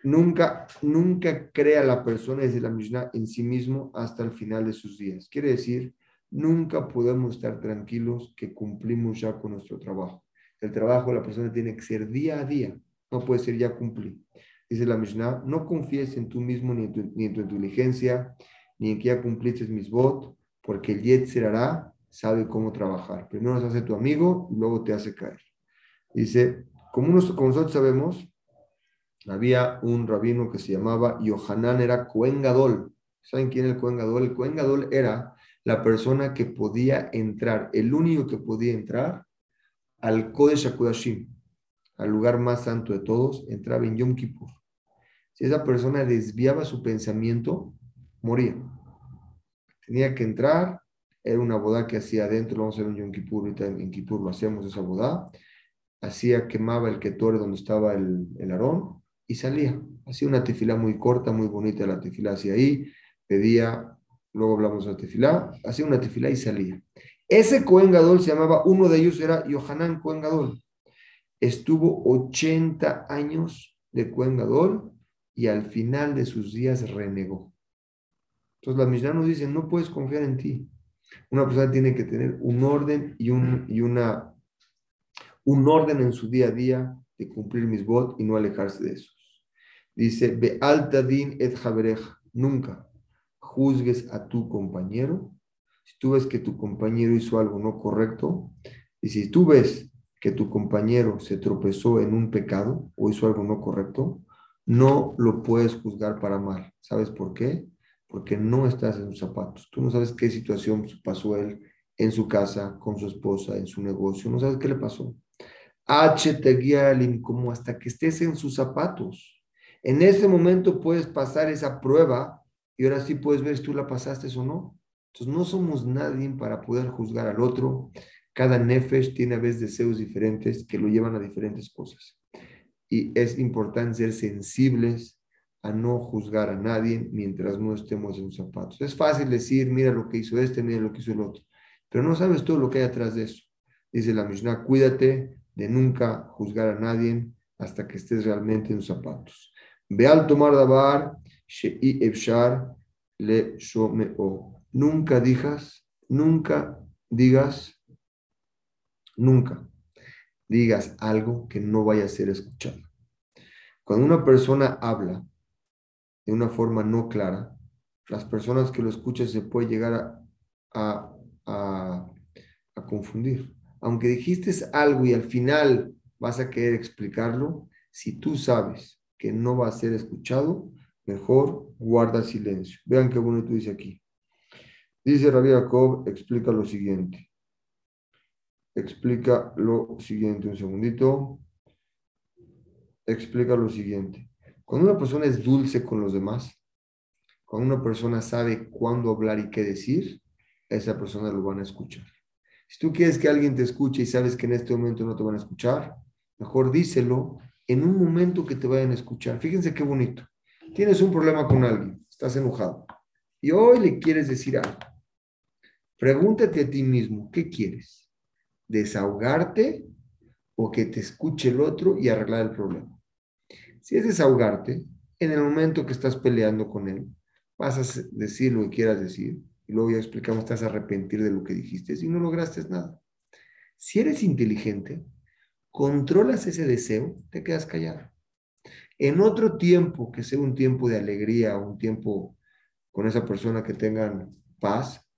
Nunca, nunca crea la persona desde la Mishnah en sí mismo hasta el final de sus días. Quiere decir, nunca podemos estar tranquilos que cumplimos ya con nuestro trabajo. El trabajo de la persona tiene que ser día a día, no puede ser ya cumplir. Dice la Mishnah, no confíes en tú mismo ni en tu, inteligencia, ni en que ya cumpliste mis votos, porque el Yetzer hará sabe cómo trabajar. Primero se hace tu amigo y luego te hace caer. Dice, como, nosotros sabemos, había un rabino que se llamaba Yohanan, era Cohen Gadol. ¿Saben quién es el Cohen Gadol? El Cohen Gadol era la persona que podía entrar, el único que podía entrar al Kodesh HaKodashim, al lugar más santo de todos, entraba en Yom Kippur. Si esa persona desviaba su pensamiento, moría. Tenía que entrar, era una boda que hacía adentro, vamos a hacer un Yom Kippur, ahorita en Kippur lo hacemos esa boda, hacía, quemaba el ketore donde estaba el, el arón, y salía. Hacía una tefilá muy corta, muy bonita la tefilá hacia ahí, pedía, luego hablamos de la tefilá, hacía una tefilá y salía. Ese Cohen Gadol se llamaba, uno de ellos era Yohanan Cohen Gadol. Estuvo 80 años de Cohen Gadol y al final de sus días renegó. Entonces la Mishnah nos dice, no puedes confiar en ti. Una persona tiene que tener un orden y, un, y una, un orden en su día a día de cumplir mis votos y no alejarse de eso. Dice, Be altadin et nunca juzgues a tu compañero. Si tú ves que tu compañero hizo algo no correcto, y si tú ves que tu compañero se tropezó en un pecado o hizo algo no correcto, no lo puedes juzgar para mal. ¿Sabes por qué? Porque no estás en sus zapatos. Tú no sabes qué situación pasó él en su casa, con su esposa, en su negocio. No sabes qué le pasó. H te guía como hasta que estés en sus zapatos. En ese momento puedes pasar esa prueba y ahora sí puedes ver si tú la pasaste o no. Entonces no somos nadie para poder juzgar al otro. Cada nefesh tiene a veces deseos diferentes que lo llevan a diferentes cosas. Y es importante ser sensibles a no juzgar a nadie mientras no estemos en los zapatos. Es fácil decir, mira lo que hizo este, mira lo que hizo el otro, pero no sabes todo lo que hay atrás de eso. Dice la Mishnah, cuídate de nunca juzgar a nadie hasta que estés realmente en los zapatos. Ve al tomar dabar, shei efshar le shomeo. Nunca digas, nunca digas, nunca digas algo que no vaya a ser escuchado. Cuando una persona habla de una forma no clara, las personas que lo escuchan se puede llegar a, a, confundir. Aunque dijiste algo y al final vas a querer explicarlo, si tú sabes que no va a ser escuchado, mejor guarda silencio. Vean qué bonito dice aquí. Dice Rabbi Jacob, explica lo siguiente explica lo siguiente, un segundito. Explica lo siguiente. Cuando una persona es dulce con los demás, cuando una persona sabe cuándo hablar y qué decir, esa persona lo van a escuchar. Si tú quieres que alguien te escuche y sabes que en este momento no te van a escuchar, mejor díselo en un momento que te vayan a escuchar. Fíjense qué bonito. Tienes un problema con alguien, estás enojado y hoy le quieres decir algo. Pregúntate a ti mismo, ¿qué quieres? Desahogarte o que te escuche el otro y arreglar el problema. Si es desahogarte, en el momento que estás peleando con él, vas a decir lo que quieras decir y luego ya explicamos, te vas a arrepentir de lo que dijiste y no lograste nada. Si eres inteligente, controlas ese deseo, te quedas callado. En otro tiempo, que sea un tiempo de alegría, un tiempo con esa persona que tengan paz,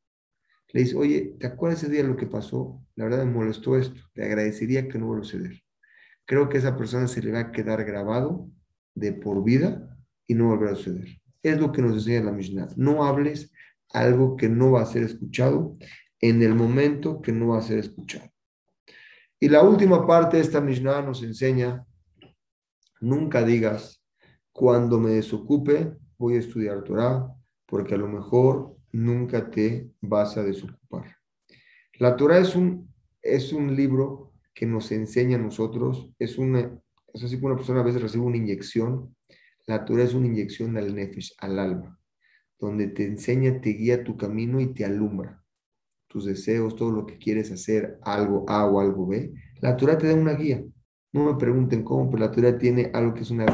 le dice, oye, ¿te acuerdas ese día lo que pasó? La verdad me molestó esto, te agradecería que no vuelva a suceder. Creo que esa persona se le va a quedar grabado de por vida y no volverá a suceder. Es lo que nos enseña la Mishnah. No hables algo que no va a ser escuchado en el momento que no va a ser escuchado. Y la última parte de esta Mishnah nos enseña, nunca digas, cuando me desocupe voy a estudiar Torah, porque a lo mejor nunca te vas a desocupar. La Torah es un, es un libro que nos enseña a nosotros, es, una, es así que una persona a veces recibe una inyección, la Torah es una inyección al nefesh, al alma, donde te enseña, te guía tu camino y te alumbra tus deseos, todo lo que quieres hacer, algo A o algo B. La Torah te da una guía. No me pregunten cómo, pero la Torah tiene algo que es una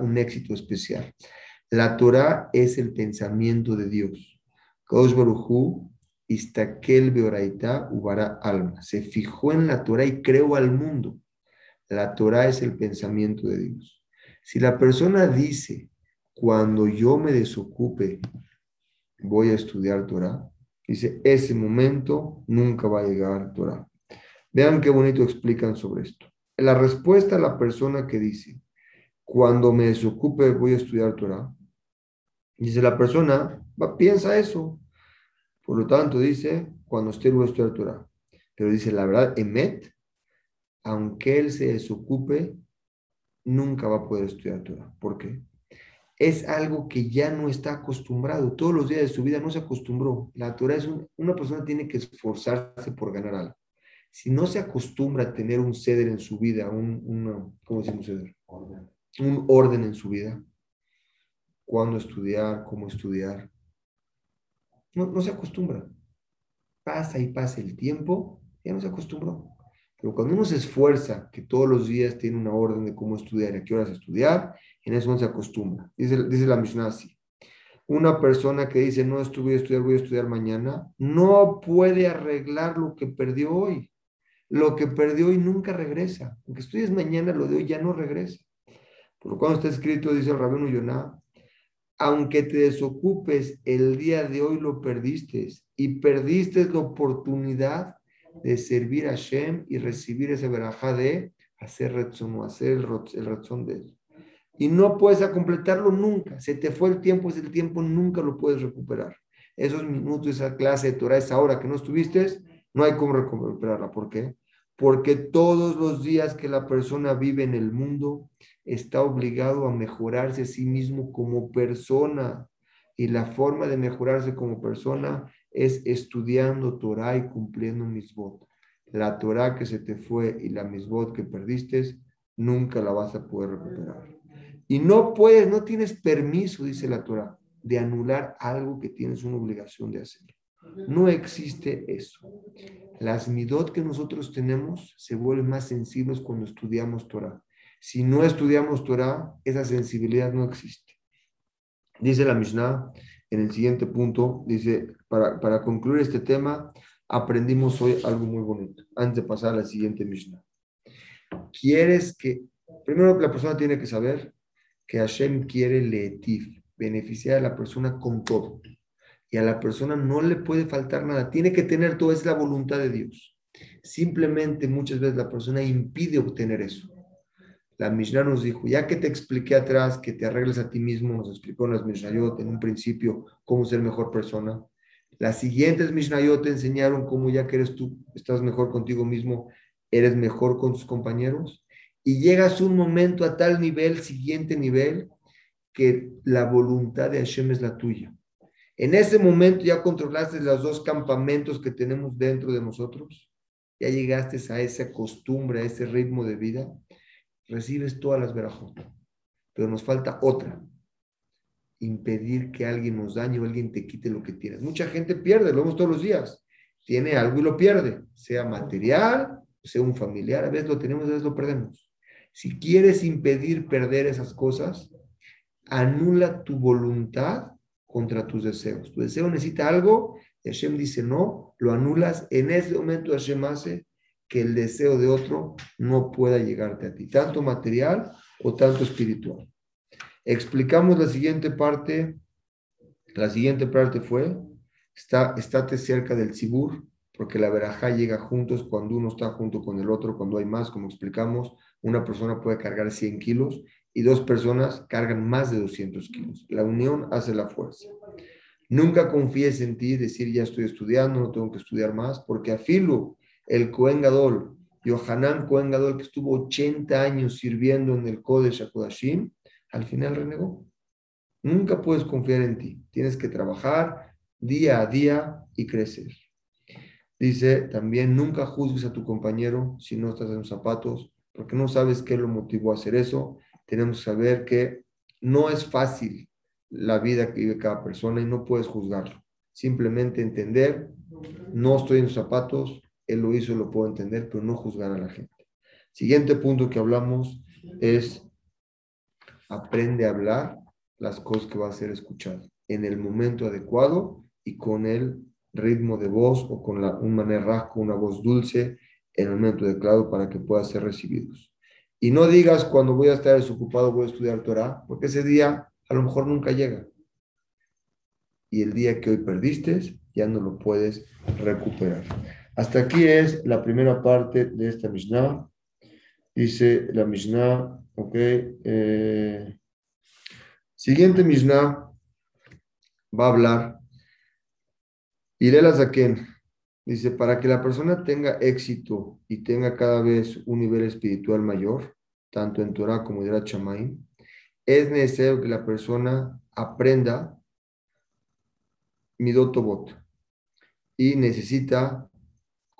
un éxito especial. La Torah es el pensamiento de Dios. Istakel Beoraita Ubara Alma. Se fijó en la Torah y creó al mundo. La Torah es el pensamiento de Dios. Si la persona dice, cuando yo me desocupe, voy a estudiar Torah, dice, ese momento nunca va a llegar Torah. Vean qué bonito explican sobre esto. La respuesta a la persona que dice, cuando me desocupe, voy a estudiar Torah, dice la persona, piensa eso. Por lo tanto, dice, cuando esté voy a estudiar Torah. Pero dice, la verdad, Emet, aunque él se desocupe, nunca va a poder estudiar Torah. ¿Por qué? Es algo que ya no está acostumbrado. Todos los días de su vida no se acostumbró. La Torah es una persona tiene que esforzarse por ganar algo. Si no se acostumbra a tener un ceder en su vida, un, ¿cómo se llama Orden. Un orden en su vida. Cuándo estudiar, cómo estudiar, no, se acostumbra. pasa y pasa el tiempo, ya no se acostumbró. Pero cuando uno se esfuerza, que todos los días tiene una orden de cómo estudiar y a qué horas estudiar, en eso no se acostumbra. Dice, dice la Mishnah así. Una persona que dice, no estuve a estudiar, voy a estudiar mañana, no puede arreglar lo que perdió hoy. Lo que perdió hoy nunca regresa. Aunque estudies mañana, lo de hoy ya no regresa. Por lo cual está escrito, dice el rabino Yonah, aunque te desocupes, el día de hoy lo perdiste y perdiste la oportunidad de servir a Shem y recibir ese verajá de hacer razón hacer el, razón de él. Y no puedes completarlo nunca. Se te fue el tiempo, es el tiempo, nunca lo puedes recuperar. Esos minutos, esa clase de Torah, esa hora que no estuviste, no hay cómo recuperarla. ¿Por qué? Porque todos los días que la persona vive en el mundo, está obligado a mejorarse a sí mismo como persona. Y la forma de mejorarse como persona es estudiando Torah y cumpliendo misbot. La Torah que se te fue y la misbot que perdiste, nunca la vas a poder recuperar. Y no puedes, no tienes permiso, dice la Torah, de anular algo que tienes una obligación de hacer. No existe eso. Las midot que nosotros tenemos se vuelven más sensibles cuando estudiamos Torah. Si no estudiamos Torah, esa sensibilidad no existe. Dice la Mishnah en el siguiente punto, dice, para, para concluir este tema, aprendimos hoy algo muy bonito, antes de pasar a la siguiente Mishnah. Quieres que, primero la persona tiene que saber que Hashem quiere leetif, beneficiar a la persona con todo. Y a la persona no le puede faltar nada, tiene que tener todo, es la voluntad de Dios. Simplemente muchas veces la persona impide obtener eso la Mishnah nos dijo, ya que te expliqué atrás que te arregles a ti mismo, nos explicó en las Mishnayot en un principio cómo ser mejor persona. Las siguientes Mishnayot te enseñaron cómo ya que eres tú, estás mejor contigo mismo, eres mejor con tus compañeros. Y llegas un momento a tal nivel, siguiente nivel, que la voluntad de Hashem es la tuya. En ese momento ya controlaste los dos campamentos que tenemos dentro de nosotros. Ya llegaste a esa costumbre, a ese ritmo de vida recibes todas las verajot. Pero nos falta otra. Impedir que alguien nos dañe o alguien te quite lo que tienes. Mucha gente pierde, lo vemos todos los días. Tiene algo y lo pierde, sea material, sea un familiar. A veces lo tenemos, a veces lo perdemos. Si quieres impedir perder esas cosas, anula tu voluntad contra tus deseos. Tu deseo necesita algo, Hashem dice no, lo anulas. En ese momento Hashem hace que el deseo de otro no pueda llegarte a ti, tanto material o tanto espiritual. Explicamos la siguiente parte. La siguiente parte fue, está, estate cerca del Sibur, porque la verajá llega juntos cuando uno está junto con el otro, cuando hay más, como explicamos, una persona puede cargar 100 kilos y dos personas cargan más de 200 kilos. La unión hace la fuerza. Nunca confíes en ti, decir ya estoy estudiando, no tengo que estudiar más, porque a el Cohen Gadol, Yohanan Cohen Gadol, que estuvo 80 años sirviendo en el Kodesh HaKodashim, al final renegó. Nunca puedes confiar en ti. Tienes que trabajar día a día y crecer. Dice también, nunca juzgues a tu compañero si no estás en los zapatos, porque no sabes qué lo motivó a hacer eso. Tenemos que saber que no es fácil la vida que vive cada persona y no puedes juzgarlo. Simplemente entender, no estoy en los zapatos, él lo hizo, lo puedo entender, pero no juzgar a la gente. Siguiente punto que hablamos es aprende a hablar las cosas que va a ser escuchado en el momento adecuado y con el ritmo de voz o con la, un manera con una voz dulce en el momento adecuado para que puedan ser recibidos. Y no digas cuando voy a estar desocupado voy a estudiar Torah, porque ese día a lo mejor nunca llega. Y el día que hoy perdiste ya no lo puedes recuperar. Hasta aquí es la primera parte de esta Mishnah. Dice la Mishnah, ok. Eh, siguiente Mishnah va a hablar. Irela Zaken dice: para que la persona tenga éxito y tenga cada vez un nivel espiritual mayor, tanto en Torah como en Chamay, es necesario que la persona aprenda Midotobot y necesita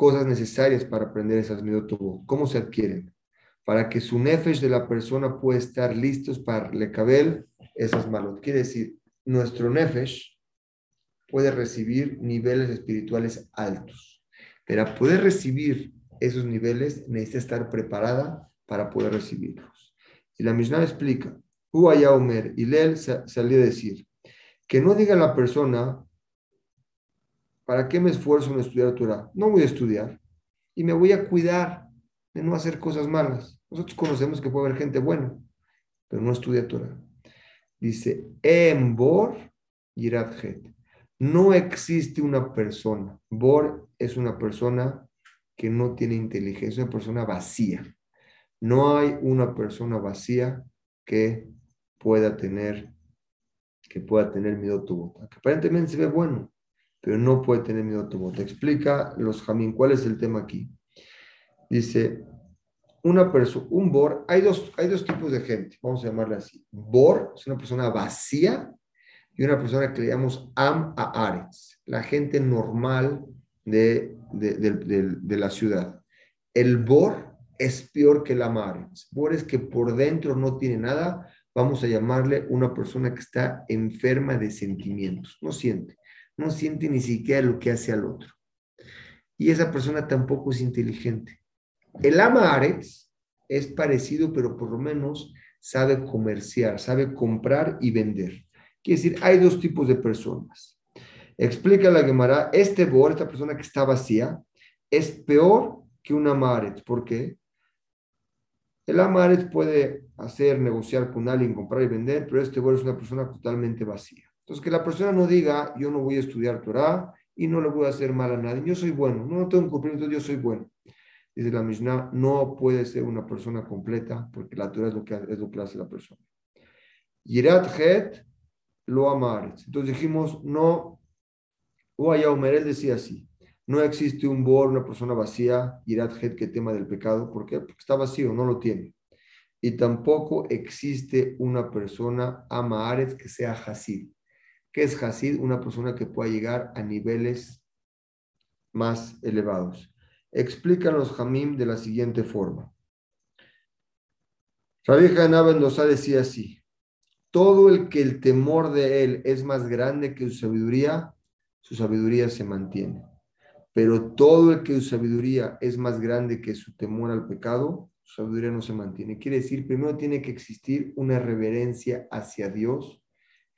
cosas necesarias para aprender esas midotobot. ¿Cómo se adquieren? Para que su nefesh de la persona pueda estar listos para le cabel esas malot. Quiere decir, nuestro nefesh puede recibir niveles espirituales altos. Pero poder recibir esos niveles necesita estar preparada para poder recibirlos. Y la Mishnah explica, Omer, y Lel salió a decir, que no diga la persona, ¿para qué me esfuerzo en estudiar Torah? No voy a estudiar y me voy a cuidar de no hacer cosas malas. Nosotros conocemos que puede haber gente buena, pero no estudia Torah. Dice, Embor Yiradhet. No existe una persona. Bor es una persona que no tiene inteligencia, es una persona vacía. No hay una persona vacía que pueda tener que pueda tener miedo tu. Que aparentemente se ve bueno, pero no puede tener miedo a tu bota. Explica los jamín, ¿cuál es el tema aquí? Dice, una persona, un bor, hay dos, hay dos tipos de gente, vamos a llamarle así. Bor es una persona vacía y una persona que le llamamos am a ares, la gente normal de, de, la ciudad. El bor es peor que el amaretz. Bor es que por dentro no tiene nada, vamos a llamarle una persona que está enferma de sentimientos, no siente, no siente ni siquiera lo que hace al otro. Y esa persona tampoco es inteligente. El ama es parecido, pero por lo menos sabe comerciar, sabe comprar y vender. Quiere decir, hay dos tipos de personas. Explica la Gemara, este bor, esta persona que está vacía, es peor que un amaretz. ¿Por qué? El amaretz puede hacer, negociar con alguien, comprar y vender, pero este bor es una persona totalmente vacía. Entonces, que la persona no diga, yo no voy a estudiar Torah y no le voy a hacer mal a nadie, yo soy bueno, no, tengo cumplimiento, yo soy bueno. Dice la Mishnah, no puede ser una persona completa porque la Torah es lo que, es lo que hace la persona. Yirat Het lo amaretz. Entonces dijimos, no, Omer, él decía así, no existe un bor, una persona vacía, Yirat Het, que tema del pecado. ¿Por qué? Porque está vacío, no lo tiene y tampoco existe una persona Amaharetz que sea Hasid. ¿Qué es Hasid? Una persona que pueda llegar a niveles más elevados. Explican los Hamim de la siguiente forma. Rabbi Mendoza decía así: Todo el que el temor de él es más grande que su sabiduría, su sabiduría se mantiene. Pero todo el que su sabiduría es más grande que su temor al pecado, sabiduría no se mantiene. Quiere decir, primero tiene que existir una reverencia hacia Dios,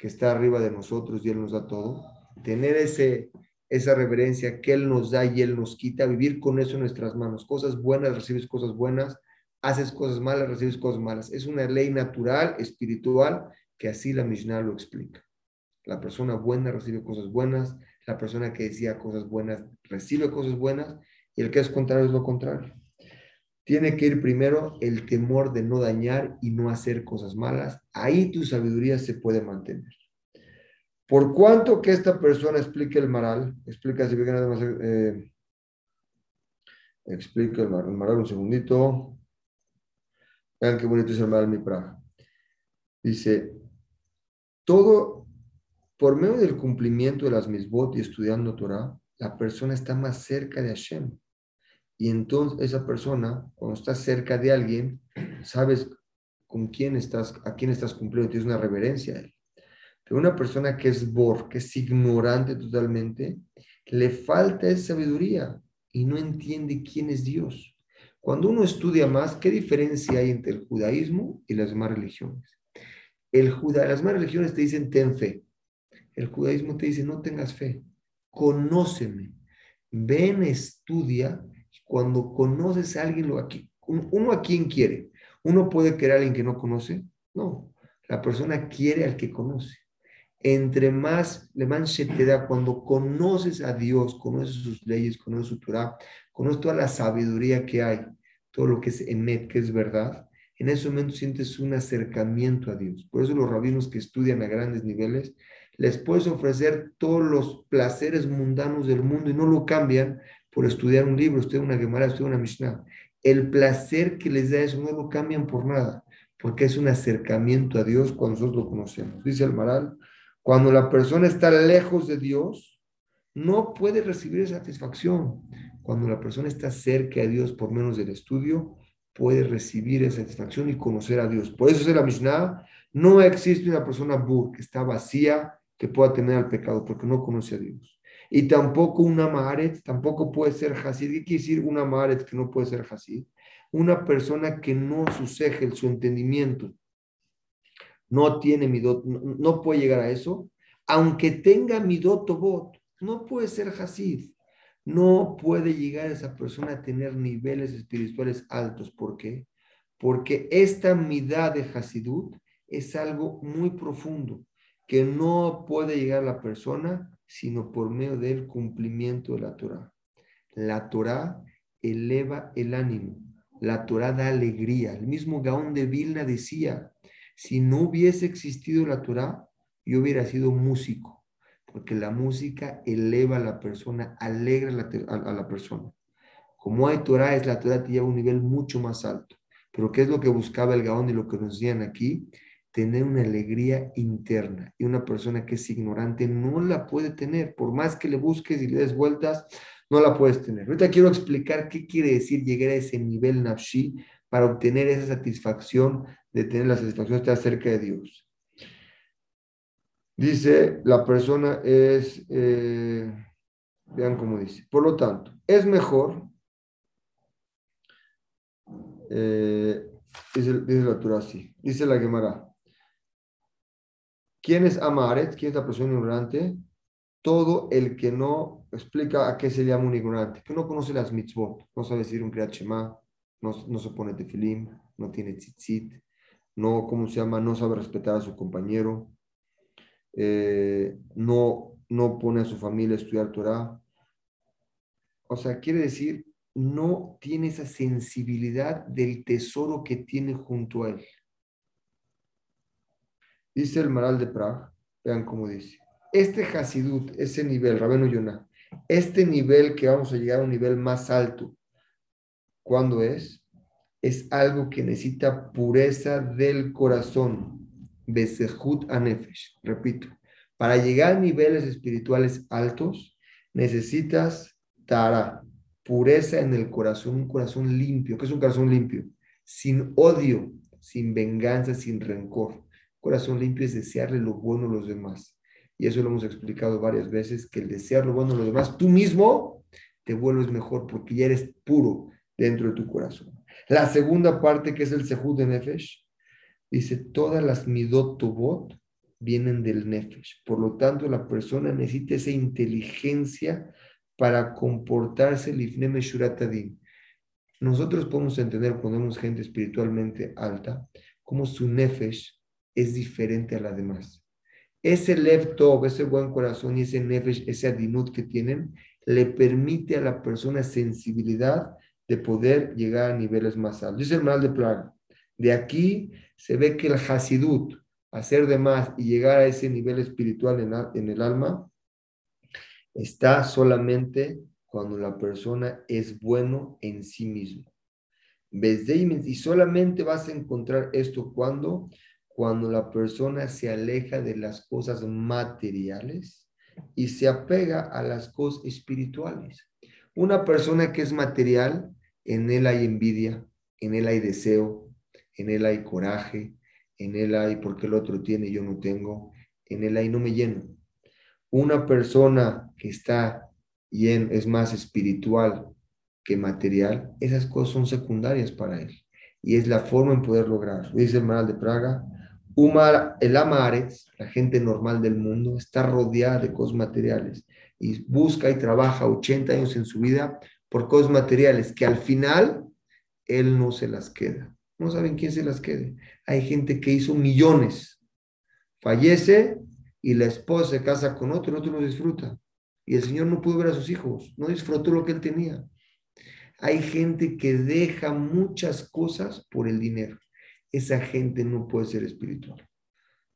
que está arriba de nosotros y Él nos da todo. Tener ese, esa reverencia que Él nos da y Él nos quita, vivir con eso en nuestras manos. Cosas buenas, recibes cosas buenas, haces cosas malas, recibes cosas malas. Es una ley natural, espiritual, que así la Mishnah lo explica. La persona buena recibe cosas buenas, la persona que decía cosas buenas recibe cosas buenas, y el que es contrario es lo contrario. Tiene que ir primero el temor de no dañar y no hacer cosas malas. Ahí tu sabiduría se puede mantener. Por cuanto que esta persona explique el maral, explica si bien además, eh, explica el maral, un segundito. Vean qué bonito es el maral mi praga. Dice, todo por medio del cumplimiento de las misbot y estudiando Torah, la persona está más cerca de Hashem. Y entonces esa persona, cuando estás cerca de alguien, sabes con quién estás, a quién estás cumpliendo, tienes una reverencia a él. Pero una persona que es bor, que es ignorante totalmente, le falta esa sabiduría y no entiende quién es Dios. Cuando uno estudia más, ¿qué diferencia hay entre el judaísmo y las demás religiones? El juda, las demás religiones te dicen ten fe. El judaísmo te dice no tengas fe, conóceme, ven, estudia cuando conoces a alguien, uno a quien quiere. ¿Uno puede querer a alguien que no conoce? No, la persona quiere al que conoce. Entre más le manche te da cuando conoces a Dios, conoces sus leyes, conoces su Torah, conoces toda la sabiduría que hay, todo lo que es emet, que es verdad, en ese momento sientes un acercamiento a Dios. Por eso los rabinos que estudian a grandes niveles, les puedes ofrecer todos los placeres mundanos del mundo y no lo cambian por estudiar un libro, estudiar una Gemara, estudiar una Mishnah. El placer que les da eso no lo cambian por nada, porque es un acercamiento a Dios cuando nosotros lo conocemos. Dice el Maral, cuando la persona está lejos de Dios, no puede recibir satisfacción. Cuando la persona está cerca de Dios por menos del estudio, puede recibir satisfacción y conocer a Dios. Por eso es la Mishnah, no existe una persona bur que está vacía, que pueda tener al pecado, porque no conoce a Dios. Y tampoco una Maharet, tampoco puede ser Hasid. ¿Qué quiere decir una Maharet que no puede ser Hasid? Una persona que no suseje su entendimiento, no tiene midot, no, puede llegar a eso, aunque tenga midot bot, no puede ser Hasid. No puede llegar esa persona a tener niveles espirituales altos. ¿Por qué? Porque esta midad de Hasidut es algo muy profundo que no puede llegar la persona sino por medio del cumplimiento de la Torah. La Torah eleva el ánimo, la Torah da alegría. El mismo Gaón de Vilna decía, si no hubiese existido la Torah, yo hubiera sido músico, porque la música eleva a la persona, alegra a la, persona. Como hay Torah, es la Torah te lleva a un nivel mucho más alto. Pero ¿qué es lo que buscaba el Gaón y lo que nos decían aquí? Tener una alegría interna. Y una persona que es ignorante no la puede tener. Por más que le busques y le des vueltas, no la puedes tener. Ahorita quiero explicar qué quiere decir llegar a ese nivel nafshi para obtener esa satisfacción de tener la satisfacción de estar cerca de Dios. Dice, la persona es, eh, vean cómo dice, por lo tanto, es mejor, eh, dice, la Torah así, dice la Gemara, ¿Quién es Amaret? ¿Quién es la persona ignorante? Todo el que no explica a qué se llama un ignorante, que no conoce las mitzvot, no sabe decir un Kriyat no, no se pone tefilim, no tiene tzitzit, no, ¿cómo se llama? No sabe respetar a su compañero, eh, no, no pone a su familia a estudiar Torah. O sea, quiere decir, no tiene esa sensibilidad del tesoro que tiene junto a él. Dice el Maral de Praga, vean cómo dice. Este Hasidut, ese nivel, Rabeno Yonah, este nivel que vamos a llegar a un nivel más alto, ¿cuándo es? Es algo que necesita pureza del corazón, Besehut Anefesh. Repito, para llegar a niveles espirituales altos, necesitas Tara, pureza en el corazón, un corazón limpio. ¿Qué es un corazón limpio? Sin odio, sin venganza, sin rencor. Corazón limpio es desearle lo bueno a los demás. Y eso lo hemos explicado varias veces, que el desear lo bueno a los demás, tú mismo te vuelves mejor porque ya eres puro dentro de tu corazón. La segunda parte, que es el Sehud de Nefesh, dice, todas las midot tubot vienen del Nefesh. Por lo tanto, la persona necesita esa inteligencia para comportarse lifneme shuratadin. Nosotros podemos entender cuando vemos gente espiritualmente alta, como su Nefesh es diferente a la demás. Ese lev ese buen corazón y ese nefesh, ese adinut que tienen, le permite a la persona sensibilidad de poder llegar a niveles más altos. Dice el mal de Plaga. De aquí se ve que el hasidut, hacer de más y llegar a ese nivel espiritual en, en el alma, está solamente cuando la persona es bueno en sí mismo. Y solamente vas a encontrar esto cuando cuando la persona se aleja de las cosas materiales y se apega a las cosas espirituales. Una persona que es material, en él hay envidia, en él hay deseo, en él hay coraje, en él hay porque el otro tiene y yo no tengo, en él hay no me lleno. Una persona que está en es más espiritual que material, esas cosas son secundarias para él. Y es la forma en poder lograr. Dice el Maral de Praga, Umar, el Amaretz, la gente normal del mundo, está rodeada de cosas materiales y busca y trabaja 80 años en su vida por cosas materiales que al final él no se las queda. No saben quién se las quede. Hay gente que hizo millones, fallece y la esposa se casa con otro, el otro no disfruta. Y el Señor no pudo ver a sus hijos, no disfrutó lo que él tenía. Hay gente que deja muchas cosas por el dinero esa gente no puede ser espiritual.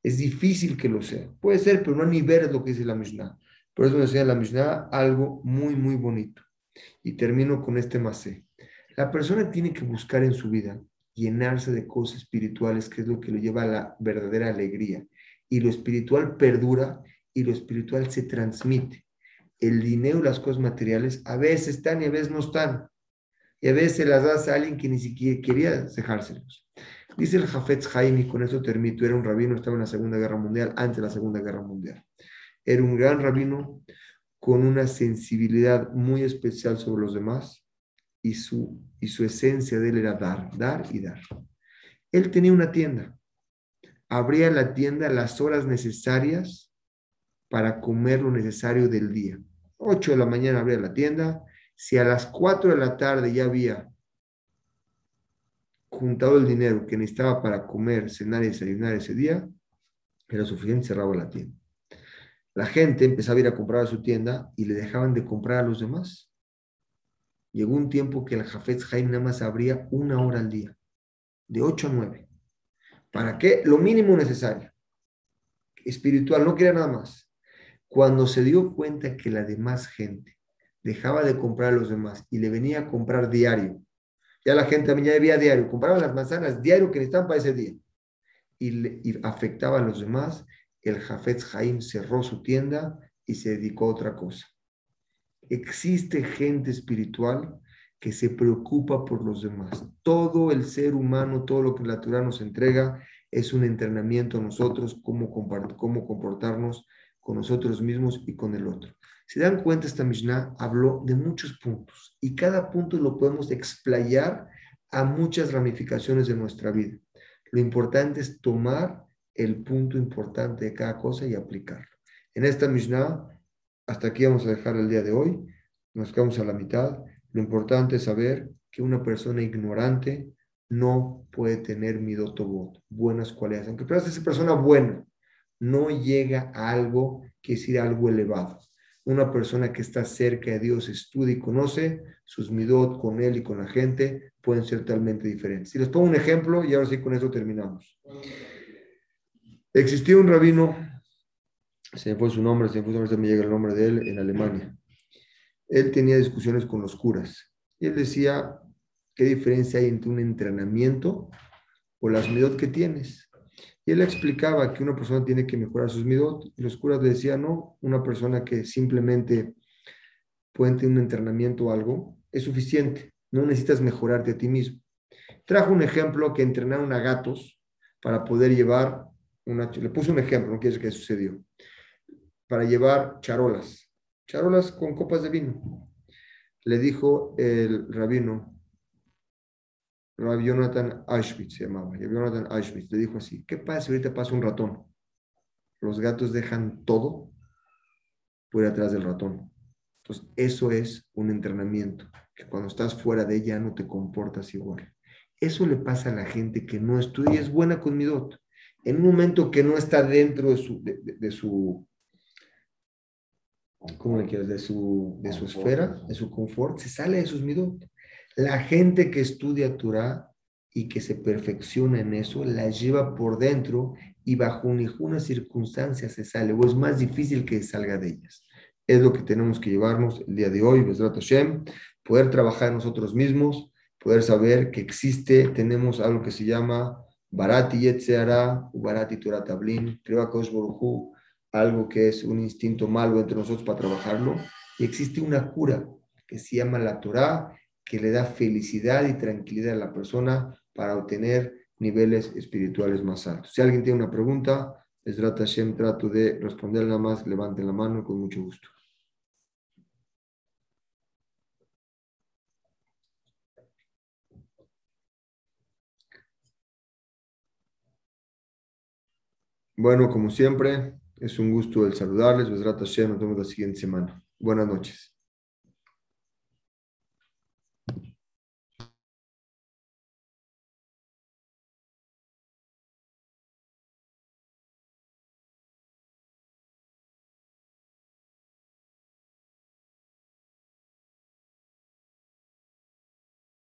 Es difícil que lo sea. Puede ser, pero no a nivel de lo que dice la Mishnah. Por eso me enseña la Mishnah algo muy, muy bonito. Y termino con este masé. La persona tiene que buscar en su vida llenarse de cosas espirituales, que es lo que lo lleva a la verdadera alegría. Y lo espiritual perdura y lo espiritual se transmite. El dinero y las cosas materiales a veces están y a veces no están. Y a veces las das a alguien que ni siquiera quería dejárselos. Dice el Jafetz Haim, y con eso termino, era un rabino, estaba en la Segunda Guerra Mundial, antes de la Segunda Guerra Mundial. Era un gran rabino con una sensibilidad muy especial sobre los demás y su, y su esencia de él era dar, dar y dar. Él tenía una tienda. Abría la tienda las horas necesarias para comer lo necesario del día. 8 de la mañana abría la tienda. Si a las 4 de la tarde ya había juntado el dinero que necesitaba para comer, cenar y desayunar ese día, era suficiente, cerraba la tienda. La gente empezaba a ir a comprar a su tienda y le dejaban de comprar a los demás. Llegó un tiempo que el Jafetz Haim nada más abría una hora al día, de 8 a 9. ¿Para qué? Lo mínimo necesario. Espiritual, no quería nada más. Cuando se dio cuenta que la demás gente dejaba de comprar a los demás y le venía a comprar diario, ya la gente también ya había diario, compraban las manzanas diario que necesitaban para ese día y, afectaba a los demás, el Jafetz Jaim cerró su tienda y se dedicó a otra cosa. Existe gente espiritual que se preocupa por los demás. Todo el ser humano, todo lo que la Torah nos entrega, es un entrenamiento a nosotros, cómo, cómo comportarnos con nosotros mismos y con el otro. Si dan cuenta, esta Mishnah habló de muchos puntos y cada punto lo podemos explayar a muchas ramificaciones de nuestra vida. Lo importante es tomar el punto importante de cada cosa y aplicarlo. En esta Mishnah, hasta aquí vamos a dejar el día de hoy, nos quedamos a la mitad. Lo importante es saber que una persona ignorante no puede tener midotobot, buenas cualidades. Aunque esa persona buena, no llega a algo que es ir algo elevado. Una persona que está cerca de Dios, estudia y conoce, sus midot con él y con la gente pueden ser totalmente diferentes. Si les pongo un ejemplo, y ahora sí con eso terminamos. Existió un rabino, se me fue su nombre, se me fue su nombre, me llega el nombre de él, en Alemania. Él tenía discusiones con los curas y él decía, ¿qué diferencia hay entre un entrenamiento o las midot que tienes? Y él explicaba que una persona tiene que mejorar sus midot, y los curas le decían, no, una persona que simplemente puede tener un entrenamiento o algo, es suficiente, no necesitas mejorarte a ti mismo. Trajo un ejemplo que entrenaron a gatos para poder llevar una, le puse un ejemplo, no quiere decir que sucedió, para llevar charolas, charolas con copas de vino. Le dijo el rabino, Rabbi Jonathan Auschwitz se llamaba. Rabbi Jonathan Auschwitz le dijo así, ¿qué pasa si ahorita pasa un ratón? Los gatos dejan todo por atrás del ratón. Entonces, eso es un entrenamiento, que cuando estás fuera de ella no te comportas igual. Eso le pasa a la gente que no estudia y es buena con midot. En un momento que no está dentro de su, de, su ¿cómo le quieres? De su, de su esfera, de su confort, se sale de sus midot. La gente que estudia Torah y que se perfecciona en eso, la lleva por dentro y bajo ninguna circunstancia se sale, o es más difícil que salga de ellas. Es lo que tenemos que llevarnos el día de hoy, Besrat Hashem, poder trabajar nosotros mismos, poder saber que existe, tenemos algo que se llama Barati Yetzeara, Barati Torah Tablin, algo que es un instinto malo entre nosotros para trabajarlo, y existe una cura que se llama la Torah que le da felicidad y tranquilidad a la persona para obtener niveles espirituales más altos. Si alguien tiene una pregunta, les Hashem, trato de responder nada más, levanten la mano con mucho gusto. Bueno, como siempre, es un gusto el saludarles. Hashem, nos vemos la siguiente semana. Buenas noches.